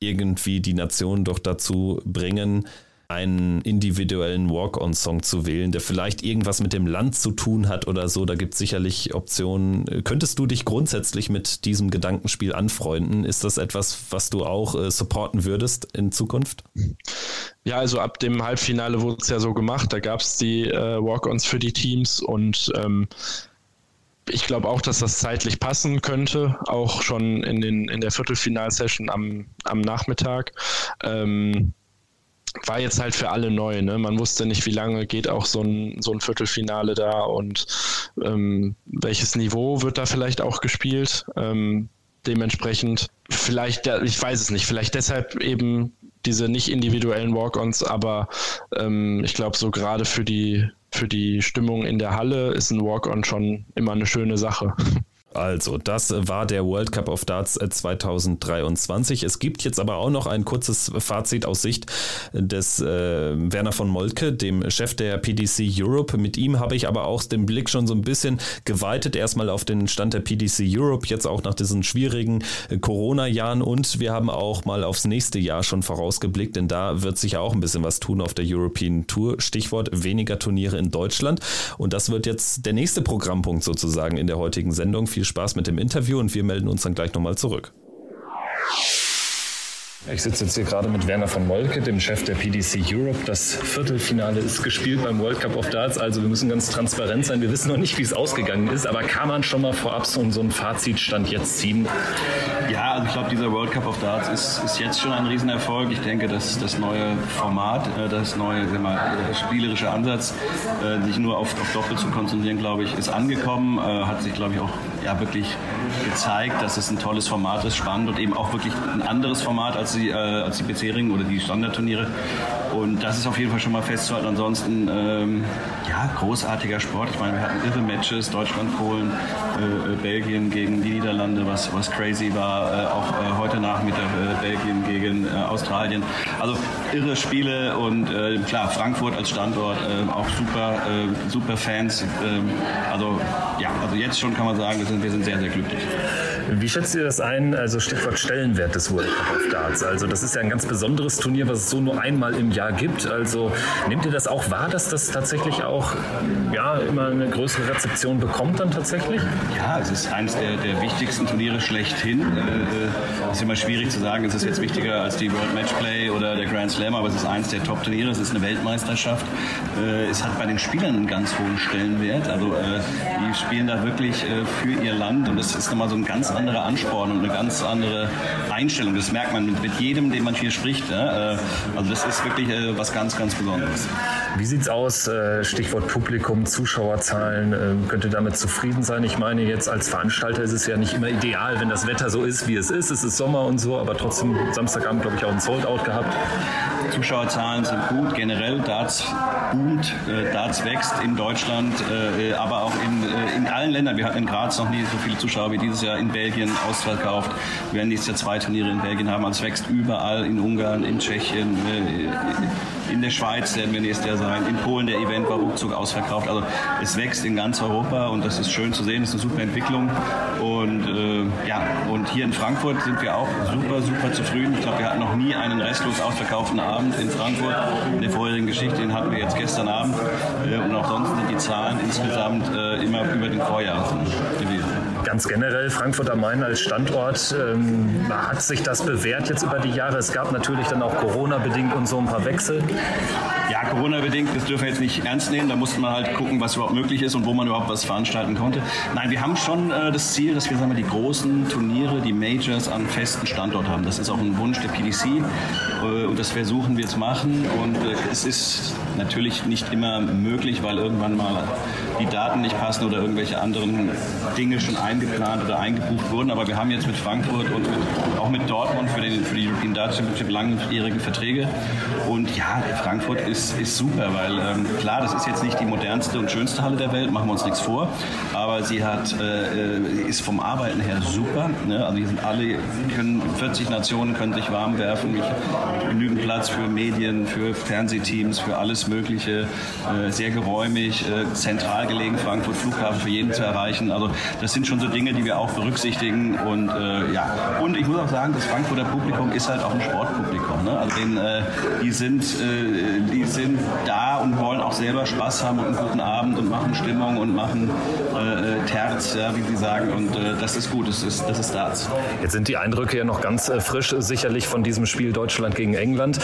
irgendwie die Nation doch dazu bringen, einen individuellen Walk-on-Song zu wählen, der vielleicht irgendwas mit dem Land zu tun hat oder so. Da gibt es sicherlich Optionen. Könntest du dich grundsätzlich mit diesem Gedankenspiel anfreunden? Ist das etwas, was du auch äh, supporten würdest in Zukunft? Ja, also ab dem Halbfinale wurde es ja so gemacht. Da gab es die äh, Walk-ons für die Teams und ähm, ich glaube auch, dass das zeitlich passen könnte, auch schon in, den, in der Viertelfinalsession am, am Nachmittag. Ähm, war jetzt halt für alle neu. Ne? Man wusste nicht, wie lange geht auch so ein, so ein Viertelfinale da und ähm, welches Niveau wird da vielleicht auch gespielt. Ähm, dementsprechend vielleicht, ich weiß es nicht, vielleicht deshalb eben diese nicht individuellen Walk-ons, aber ähm, ich glaube, so gerade für die, für die Stimmung in der Halle ist ein Walk-on schon immer eine schöne Sache. Also, das war der World Cup of Darts 2023. Es gibt jetzt aber auch noch ein kurzes Fazit aus Sicht des äh, Werner von Moltke, dem Chef der PDC Europe. Mit ihm habe ich aber auch den Blick schon so ein bisschen geweitet, erstmal auf den Stand der PDC Europe, jetzt auch nach diesen schwierigen äh, Corona-Jahren und wir haben auch mal aufs nächste Jahr schon vorausgeblickt, denn da wird sich auch ein bisschen was tun auf der European Tour. Stichwort weniger Turniere in Deutschland. Und das wird jetzt der nächste Programmpunkt sozusagen in der heutigen Sendung. Viel viel Spaß mit dem Interview und wir melden uns dann gleich nochmal zurück. Ich sitze jetzt hier gerade mit Werner von Molke, dem Chef der PDC Europe. Das Viertelfinale ist gespielt beim World Cup of Darts. Also wir müssen ganz transparent sein. Wir wissen noch nicht, wie es ausgegangen ist. Aber kann man schon mal vorab so, so einen Fazitstand jetzt ziehen? Ja, also ich glaube, dieser World Cup of Darts ist, ist jetzt schon ein Riesenerfolg. Ich denke, dass das neue Format, äh, das neue mal, spielerische Ansatz, äh, sich nur auf, auf Doppel zu konzentrieren, glaube ich, ist angekommen. Äh, hat sich, glaube ich, auch ja, wirklich gezeigt, dass es ein tolles Format ist, spannend und eben auch wirklich ein anderes Format als die, äh, als die bisherigen oder die Standardturniere. Und das ist auf jeden Fall schon mal festzuhalten. Ansonsten, ähm, ja, großartiger Sport. Ich meine, wir hatten irre Matches, Deutschland, Polen, äh, äh Belgien gegen die Niederlande, was, was crazy war. Äh, auch äh, heute Nachmittag äh, Belgien gegen Australien. Also irre Spiele und klar, Frankfurt als Standort, auch super, super Fans. Ähm, also ja, also jetzt schon kann man sagen, wir sind, wir sind sehr, sehr glücklich. Wie schätzt ihr das ein? Also Stichwort Stellenwert des World Cup of Darts. Also das ist ja ein ganz besonderes Turnier, was es so nur einmal im Jahr gibt. Also nehmt ihr das auch wahr, dass das tatsächlich auch ja, immer eine größere Rezeption bekommt dann tatsächlich? Ja, es ist eines der, der wichtigsten Turniere schlechthin. Es äh, ist immer schwierig zu sagen, es ist jetzt wichtiger als die World Matchplay oder der Grand Slam, aber es ist eines der Top-Turniere. Es ist eine Weltmeisterschaft. Äh, es hat bei den Spielern einen ganz hohen Stellenwert. Also äh, die spielen da wirklich für ihr Land und das ist nochmal so ein ganz anderer Ansporn und eine ganz andere Einstellung. Das merkt man mit, mit jedem, dem man hier spricht. Ja? Äh, also das ist wirklich äh, was ganz, ganz Besonderes. Wie sieht es aus? Äh, Stichwort Publikum, Zuschauerzahlen. Könnt ihr damit zufrieden sein? Ich meine, jetzt als Veranstalter ist es ja nicht immer ideal, wenn das Wetter so ist, wie es ist. Es ist Sommer und so, aber trotzdem Samstagabend, glaube ich, auch ein Sold-Out gehabt. Zuschauerzahlen sind gut. Generell Darts boomt, Darts wächst in Deutschland, aber auch in, in allen Ländern. Wir hatten in Graz noch nie so viele Zuschauer wie dieses Jahr in Belgien ausverkauft. Wir werden nächstes Jahr zwei Turniere in Belgien haben. Also es wächst überall in Ungarn, in Tschechien, äh, in der Schweiz werden wir nächstes Jahr sein. In Polen der Event war ruckzuck ausverkauft. Also es wächst in ganz Europa und das ist schön zu sehen. Das ist eine super Entwicklung. Und äh, ja, und hier in Frankfurt sind wir auch super, super zufrieden. Ich glaube, wir hatten noch nie einen restlos ausverkauften Abend in Frankfurt. In der vorherigen Geschichte, den hatten wir jetzt gestern Abend. Äh, und auch sonst sind die Zahlen insgesamt äh, immer über den Vorjahr gewesen ganz generell Frankfurt am Main als Standort, ähm, hat sich das bewährt jetzt über die Jahre? Es gab natürlich dann auch Corona-bedingt und so ein paar Wechsel. Ja, Corona-bedingt, das dürfen wir jetzt nicht ernst nehmen. Da musste man halt gucken, was überhaupt möglich ist und wo man überhaupt was veranstalten konnte. Nein, wir haben schon äh, das Ziel, dass wir sagen wir, die großen Turniere, die Majors an festen Standort haben. Das ist auch ein Wunsch der PDC äh, und das versuchen wir zu machen. Und äh, es ist natürlich nicht immer möglich, weil irgendwann mal die Daten nicht passen oder irgendwelche anderen Dinge schon eingeplant oder eingebucht wurden. Aber wir haben jetzt mit Frankfurt und mit, auch mit Dortmund für, den, für die European Dart Championship langjährige Verträge. Und ja, Frankfurt ist, ist super, weil ähm, klar, das ist jetzt nicht die modernste und schönste Halle der Welt, machen wir uns nichts vor. Aber sie hat, äh, äh ist vom Arbeiten her super. Ne? Also hier sind alle, können 40 Nationen können sich warm werfen, genügend Platz für Medien, für Fernsehteams, für alles Mögliche, äh, sehr geräumig, äh, zentral gelegen, Frankfurt Flughafen für jeden zu erreichen. Also das sind schon so Dinge, die wir auch berücksichtigen. Und äh, ja, und ich muss auch sagen, das Frankfurter Publikum ist halt auch ein Sportpublikum. Ne? Also den, äh, die sind, äh, die sind da und wollen auch selber Spaß haben und einen guten Abend und machen Stimmung und machen äh, äh Terz, ja, wie sie sagen. Und äh, das ist gut, das ist, das ist Darts. Jetzt sind die Eindrücke ja noch ganz frisch, sicherlich von diesem Spiel Deutschland gegen England,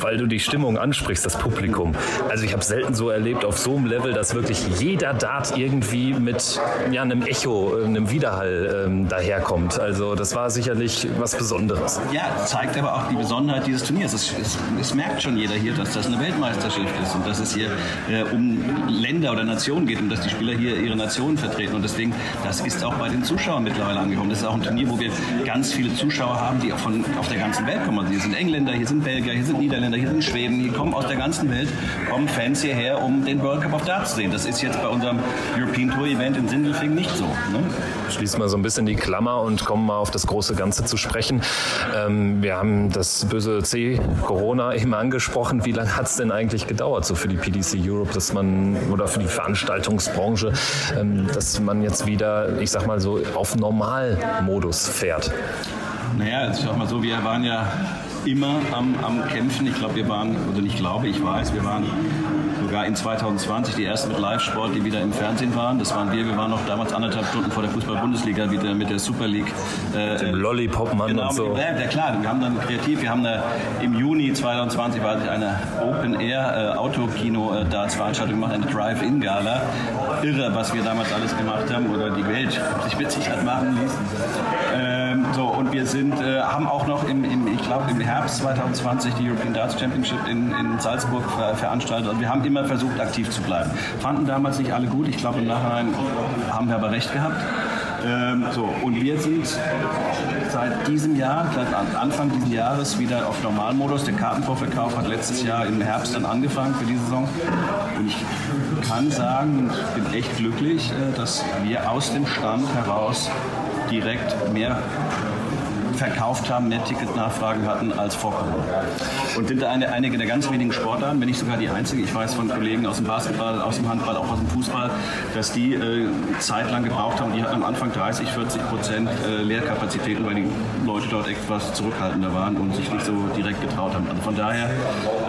weil du die Stimmung ansprichst, das Publikum. Also ich habe selten so erlebt auf so einem Level, dass wirklich jeder Dart irgendwie mit ja, einem Echo, einem Widerhall ähm, daherkommt. Also das war sicherlich was Besonderes. Ja, zeigt aber auch die Besonderheit dieses Turniers. Es, es, es merkt schon jeder hier, dass das eine Weltmeisterschaft ist und dass es hier äh, um Länder oder Nationen geht und dass die Spieler hier ihre Nationen vertreten. Und deswegen, das ist auch bei den Zuschauern mittlerweile angekommen. Das ist auch ein Turnier, wo wir ganz viele Zuschauer haben, die auch von auf der ganzen Welt kommen. Also hier sind Engländer, hier sind Belgier, hier sind Niederländer, hier sind Schweden, hier kommen aus der ganzen Welt, kommen Fans hierher, um den World Cup of Darts zu sehen. Das ist jetzt bei unserem European Tour Event in Sindelfingen nicht so. Ne? Schließen wir so ein bisschen die Klammer und kommen mal auf das große Ganze zu sprechen. Ähm, wir haben das böse C, Corona, eben angesprochen. Wie lange hat es denn eigentlich gedauert, so für die PDC Europe, dass man oder für die Veranstaltungsbranche, ähm, dass man jetzt wieder, ich sag mal so, auf Normalmodus fährt? Naja, ich sag mal so, wir waren ja immer am, am Kämpfen. Ich glaube, wir waren, oder nicht glaube, ich weiß, wir waren sogar in 2020 die ersten mit Live-Sport, die wieder im Fernsehen waren. Das waren wir. Wir waren noch damals anderthalb Stunden vor der Fußball-Bundesliga wieder mit der Super League. Äh, Dem Lollipop-Mann genau, und so. Ja, klar. Wir haben dann kreativ, wir haben eine, im Juni 2020 war eine Open-Air-Autokino-Darts-Veranstaltung gemacht, eine Drive-In-Gala. Irre, was wir damals alles gemacht haben oder die Welt sich witzig hat machen ließ. Ähm, so, und wir sind, äh, haben auch noch im, im ich glaube im Herbst 2020 die European Darts Championship in, in Salzburg ver veranstaltet. Also wir haben immer versucht, aktiv zu bleiben. Fanden damals nicht alle gut. Ich glaube, im Nachhinein haben wir aber recht gehabt. Ähm, so, und wir sind seit diesem Jahr, seit Anfang dieses Jahres wieder auf Normalmodus. Der Kartenvorverkauf hat letztes Jahr im Herbst dann angefangen für die Saison. Und ich kann sagen, ich bin echt glücklich, äh, dass wir aus dem Stand heraus direkt mehr verkauft haben, mehr Ticketnachfragen hatten als vor Corona. Und sind da eine, einige der ganz wenigen Sportarten, wenn nicht sogar die einzige. Ich weiß von Kollegen aus dem Basketball, aus dem Handball, auch aus dem Fußball, dass die äh, zeitlang gebraucht haben. Die hatten am Anfang 30, 40 Prozent äh, Leerkapazitäten, weil die Leute dort etwas zurückhaltender waren und sich nicht so direkt getraut haben. Also von daher,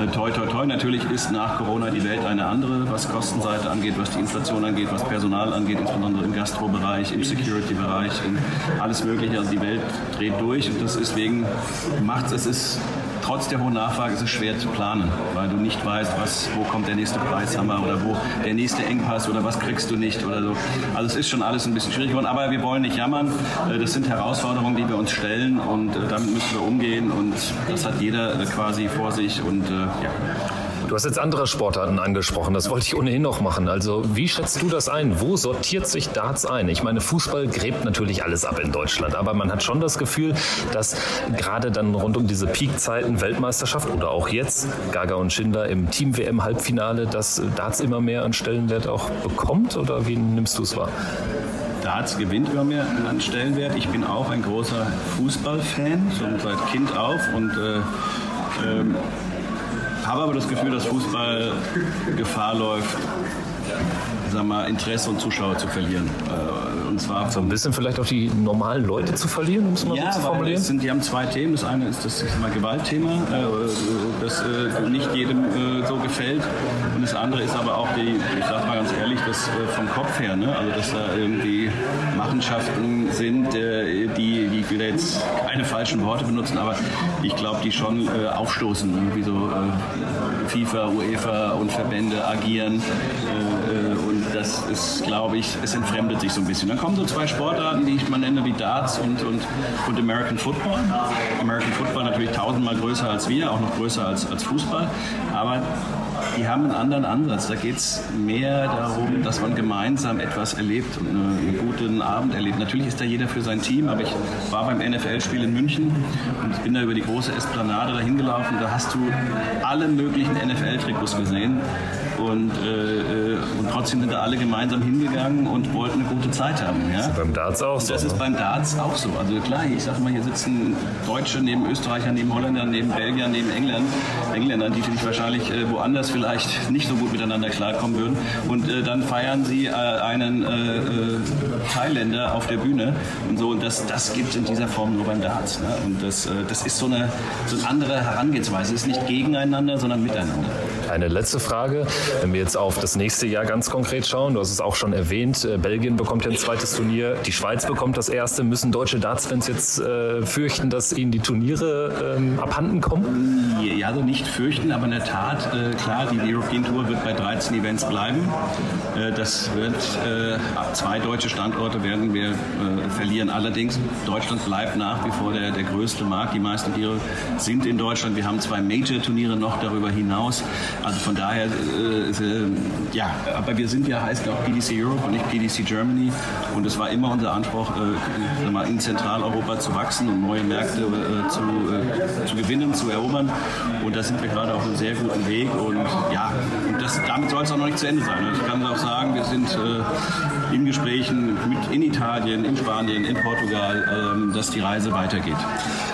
äh, toi, toi, toi. Natürlich ist nach Corona die Welt eine andere, was Kostenseite angeht, was die Inflation angeht, was Personal angeht, insbesondere im Gastrobereich, im Security-Bereich, alles Mögliche. Also die Welt dreht durch durch und deswegen macht es ist trotz der hohen Nachfrage ist es schwer zu planen, weil du nicht weißt, was, wo kommt der nächste Preishammer oder wo der nächste Engpass oder was kriegst du nicht oder so. Also es ist schon alles ein bisschen schwierig geworden, aber wir wollen nicht jammern. Äh, das sind Herausforderungen, die wir uns stellen und äh, damit müssen wir umgehen und das hat jeder äh, quasi vor sich und ja. Du hast jetzt andere Sportarten angesprochen, das wollte ich ohnehin noch machen. Also wie schätzt du das ein? Wo sortiert sich Darts ein? Ich meine, Fußball gräbt natürlich alles ab in Deutschland, aber man hat schon das Gefühl, dass gerade dann rund um diese Peakzeiten Weltmeisterschaft oder auch jetzt Gaga und Schindler im Team-WM-Halbfinale, dass Darts immer mehr an Stellenwert auch bekommt oder wie nimmst du es wahr? Darts gewinnt immer mehr an Stellenwert. Ich bin auch ein großer Fußballfan, schon seit Kind auf und äh, ähm, habe aber das Gefühl, dass Fußball Gefahr läuft, sag mal, Interesse und Zuschauer zu verlieren. Äh, und zwar so ein bisschen vielleicht auch die normalen Leute zu verlieren, um es mal ja, so zu formulieren. Sind, die haben zwei Themen. Das eine ist das mal Gewaltthema, äh, das äh, nicht jedem so gefällt. Und das andere ist aber auch die, ich sage mal ganz ehrlich, das vom Kopf her, ne? also dass da irgendwie Machenschaften sind, die, die ich will jetzt keine falschen Worte benutzen, aber ich glaube, die schon aufstoßen, irgendwie so FIFA, UEFA und Verbände agieren das ist, glaube ich, es entfremdet sich so ein bisschen. Dann kommen so zwei Sportarten, die ich mal nenne wie Darts und, und, und American Football. American Football natürlich tausendmal größer als wir, auch noch größer als, als Fußball. Aber die haben einen anderen Ansatz. Da geht es mehr darum, dass man gemeinsam etwas erlebt und einen guten Abend erlebt. Natürlich ist da jeder für sein Team, aber ich war beim NFL-Spiel in München und bin da über die große Esplanade dahin gelaufen. Da hast du alle möglichen NFL-Trikots gesehen. Und, äh, äh, und trotzdem sind da alle gemeinsam hingegangen und wollten eine gute Zeit haben. Ja? Das ist beim Darts auch so. Das ist beim Darts auch so. Also klar, ich sag mal, hier sitzen Deutsche neben Österreichern, neben Holländern, neben Belgiern, neben Engländern, Engländern die sich wahrscheinlich äh, woanders vielleicht nicht so gut miteinander klarkommen würden. Und äh, dann feiern sie äh, einen äh, Thailänder auf der Bühne und so. Und das, das gibt es in dieser Form nur beim Darts. Ne? Und das, das ist so eine, so eine andere Herangehensweise. Es ist nicht gegeneinander, sondern miteinander. Eine letzte Frage. Wenn wir jetzt auf das nächste Jahr ganz konkret schauen, du hast es auch schon erwähnt, äh, Belgien bekommt ja ein zweites Turnier, die Schweiz bekommt das erste. Müssen deutsche Dartsfans jetzt äh, fürchten, dass ihnen die Turniere ähm, abhanden kommen? Ja, also nicht fürchten, aber in der Tat, äh, klar, die European Tour wird bei 13 Events bleiben. Das wird, zwei deutsche Standorte werden wir verlieren. Allerdings, Deutschland bleibt nach wie vor der, der größte Markt. Die meisten Turniere sind in Deutschland. Wir haben zwei Major-Turniere noch darüber hinaus. Also von daher ja, aber wir sind ja, heißt ja auch PDC Europe und nicht PDC Germany. Und es war immer unser Anspruch, äh, mal in Zentraleuropa zu wachsen und neue Märkte äh, zu, äh, zu gewinnen, zu erobern. Und da sind wir gerade auf einem sehr guten Weg. Und ja, und das, damit soll es auch noch nicht zu Ende sein. Ich kann auch sagen, wir sind äh, in Gesprächen mit, in Italien, in Spanien, in Portugal, ähm, dass die Reise weitergeht.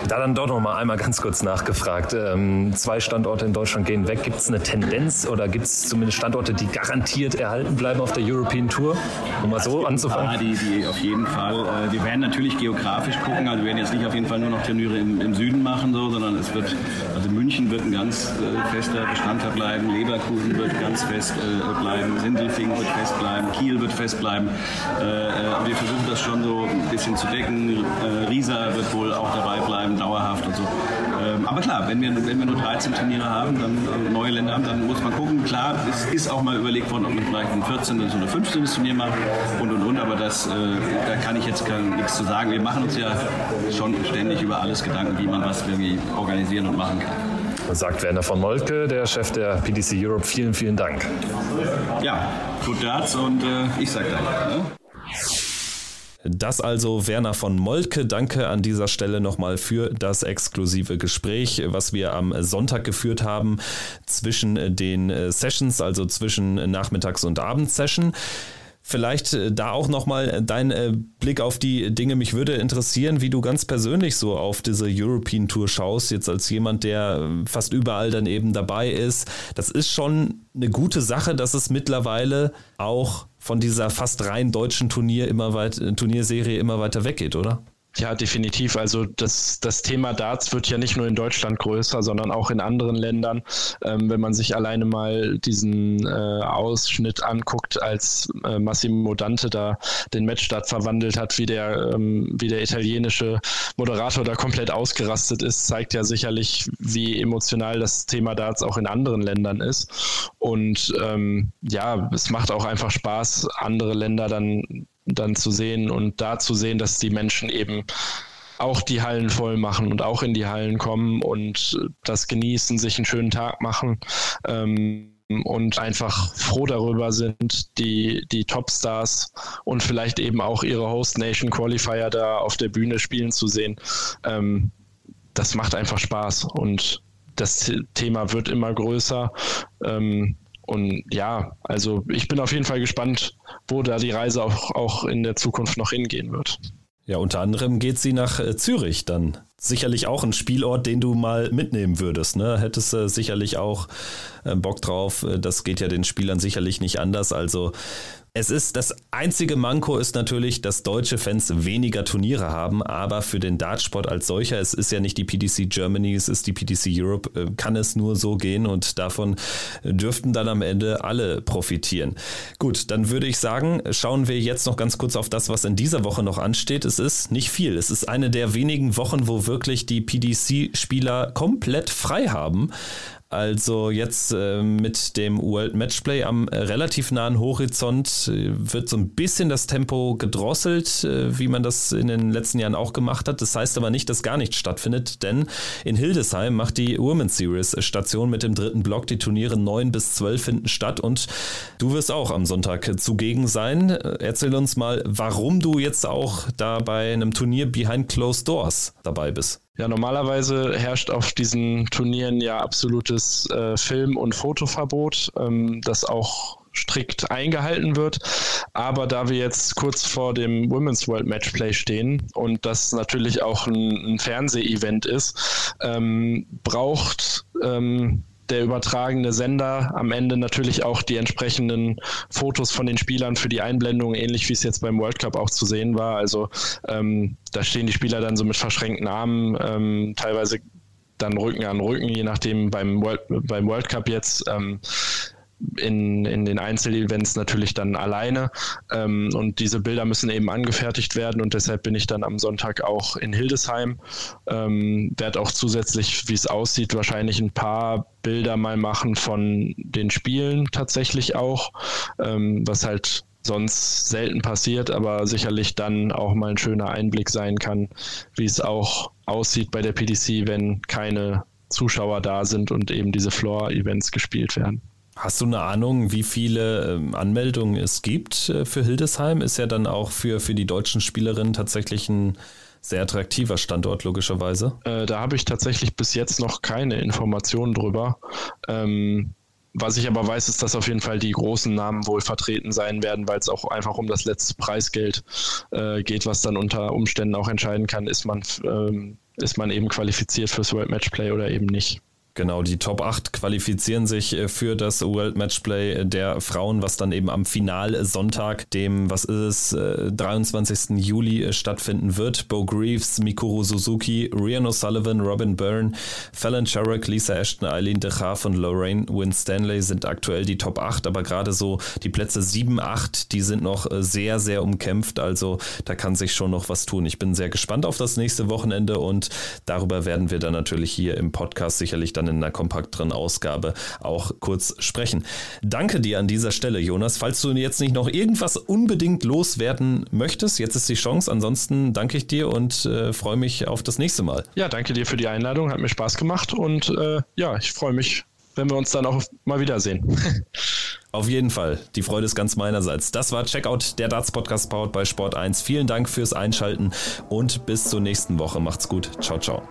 Da dann doch noch mal einmal ganz kurz nachgefragt. Ähm, zwei Standorte in Deutschland gehen weg. Gibt es eine Tendenz oder gibt es zumindest Standorte, die garantiert erhalten bleiben auf der European Tour? Um mal so anzufangen. Ja, die, die auf jeden Fall. Äh, wir werden natürlich geografisch gucken. Also wir werden jetzt nicht auf jeden Fall nur noch Turniere im, im Süden machen, so, sondern es wird, also München wird ein ganz äh, fester Bestandteil bleiben, Leverkusen wird ganz fest äh, bleiben, Sindelfingen wird fest bleiben, Kiel wird fest bleiben. Äh, äh wir versuchen das schon so ein bisschen zu decken. Äh, Riesa wird wohl auch dabei bleiben, dauerhaft und so. Ähm, aber klar, wenn wir, wenn wir nur 13 Turniere haben, dann äh, neue Länder haben, dann muss man gucken. Klar, es ist auch mal überlegt worden, ob man vielleicht ein 14. oder 15. Turnier macht und und und, aber das, äh, da kann ich jetzt gar nichts zu sagen. Wir machen uns ja schon ständig über alles Gedanken, wie man was irgendwie organisieren und machen kann. Sagt Werner von Moltke, der Chef der PDC Europe. Vielen, vielen Dank. Ja, gut Darts und äh, ich sag danke. Ne? Das also Werner von Moltke. Danke an dieser Stelle nochmal für das exklusive Gespräch, was wir am Sonntag geführt haben zwischen den äh, Sessions, also zwischen Nachmittags- und Abendsession. Vielleicht äh, da auch nochmal dein äh, Blick auf die Dinge. Mich würde interessieren, wie du ganz persönlich so auf diese European Tour schaust, jetzt als jemand, der fast überall dann eben dabei ist. Das ist schon eine gute Sache, dass es mittlerweile auch von dieser fast rein deutschen Turnier immer weit, Turnierserie immer weiter weggeht, oder? Ja, definitiv. Also das, das Thema Darts wird ja nicht nur in Deutschland größer, sondern auch in anderen Ländern. Ähm, wenn man sich alleine mal diesen äh, Ausschnitt anguckt, als äh, Massimo Dante da den Matchstart verwandelt hat, wie der, ähm, wie der italienische Moderator da komplett ausgerastet ist, zeigt ja sicherlich, wie emotional das Thema Darts auch in anderen Ländern ist. Und ähm, ja, es macht auch einfach Spaß, andere Länder dann dann zu sehen und da zu sehen, dass die Menschen eben auch die Hallen voll machen und auch in die Hallen kommen und das genießen, sich einen schönen Tag machen ähm, und einfach froh darüber sind, die, die Topstars und vielleicht eben auch ihre Host Nation Qualifier da auf der Bühne spielen zu sehen. Ähm, das macht einfach Spaß und das Thema wird immer größer. Ähm, und ja, also ich bin auf jeden Fall gespannt, wo da die Reise auch, auch in der Zukunft noch hingehen wird. Ja, unter anderem geht sie nach äh, Zürich dann. Sicherlich auch ein Spielort, den du mal mitnehmen würdest. Ne? Hättest du äh, sicherlich auch äh, Bock drauf. Äh, das geht ja den Spielern sicherlich nicht anders. Also es ist das einzige Manko ist natürlich, dass deutsche Fans weniger Turniere haben, aber für den Dartsport als solcher, es ist ja nicht die PDC Germany, es ist die PDC Europe, äh, kann es nur so gehen und davon dürften dann am Ende alle profitieren. Gut, dann würde ich sagen, schauen wir jetzt noch ganz kurz auf das, was in dieser Woche noch ansteht. Es ist nicht viel. Es ist eine der wenigen Wochen, wo wirklich die PDC-Spieler komplett frei haben. Also jetzt äh, mit dem World Matchplay am äh, relativ nahen Horizont äh, wird so ein bisschen das Tempo gedrosselt, äh, wie man das in den letzten Jahren auch gemacht hat. Das heißt aber nicht, dass gar nichts stattfindet, denn in Hildesheim macht die Women's Series Station mit dem dritten Block. Die Turniere 9 bis 12 finden statt und du wirst auch am Sonntag zugegen sein. Erzähl uns mal, warum du jetzt auch da bei einem Turnier Behind Closed Doors dabei bist. Ja, normalerweise herrscht auf diesen Turnieren ja absolutes äh, Film- und Fotoverbot, ähm, das auch strikt eingehalten wird. Aber da wir jetzt kurz vor dem Women's World Matchplay stehen und das natürlich auch ein, ein Fernseh-Event ist, ähm, braucht ähm, der übertragene Sender am Ende natürlich auch die entsprechenden Fotos von den Spielern für die Einblendung, ähnlich wie es jetzt beim World Cup auch zu sehen war. Also ähm, da stehen die Spieler dann so mit verschränkten Armen, ähm, teilweise dann Rücken an Rücken, je nachdem beim World, beim World Cup jetzt. Ähm, in, in den Einzelevents natürlich dann alleine. Ähm, und diese Bilder müssen eben angefertigt werden und deshalb bin ich dann am Sonntag auch in Hildesheim. Ähm, werde auch zusätzlich, wie es aussieht, wahrscheinlich ein paar Bilder mal machen von den Spielen tatsächlich auch, ähm, was halt sonst selten passiert, aber sicherlich dann auch mal ein schöner Einblick sein kann, wie es auch aussieht bei der PDC, wenn keine Zuschauer da sind und eben diese Floor-Events gespielt werden. Hast du eine Ahnung, wie viele ähm, Anmeldungen es gibt äh, für Hildesheim? Ist ja dann auch für, für die deutschen Spielerinnen tatsächlich ein sehr attraktiver Standort, logischerweise. Äh, da habe ich tatsächlich bis jetzt noch keine Informationen drüber. Ähm, was ich aber weiß, ist, dass auf jeden Fall die großen Namen wohl vertreten sein werden, weil es auch einfach um das letzte Preisgeld äh, geht, was dann unter Umständen auch entscheiden kann, ist man ähm, ist man eben qualifiziert fürs World Matchplay oder eben nicht. Genau, die Top 8 qualifizieren sich äh, für das World Matchplay der Frauen, was dann eben am Finalsonntag, dem, was ist es, 23. Juli äh, stattfinden wird. Bo Greaves, Mikuru Suzuki, Rian O'Sullivan, Robin Byrne, Fallon Sherrick, Lisa Ashton, Eileen de Graaf und Lorraine Winstanley sind aktuell die Top 8, aber gerade so die Plätze 7, 8, die sind noch äh, sehr, sehr umkämpft. Also da kann sich schon noch was tun. Ich bin sehr gespannt auf das nächste Wochenende und darüber werden wir dann natürlich hier im Podcast sicherlich dann in einer kompakteren Ausgabe auch kurz sprechen. Danke dir an dieser Stelle, Jonas. Falls du jetzt nicht noch irgendwas unbedingt loswerden möchtest, jetzt ist die Chance. Ansonsten danke ich dir und äh, freue mich auf das nächste Mal. Ja, danke dir für die Einladung. Hat mir Spaß gemacht und äh, ja, ich freue mich, wenn wir uns dann auch mal wiedersehen. [LAUGHS] Auf jeden Fall. Die Freude ist ganz meinerseits. Das war Checkout, der Darts Podcast powered bei Sport 1. Vielen Dank fürs Einschalten und bis zur nächsten Woche. Macht's gut. Ciao, ciao.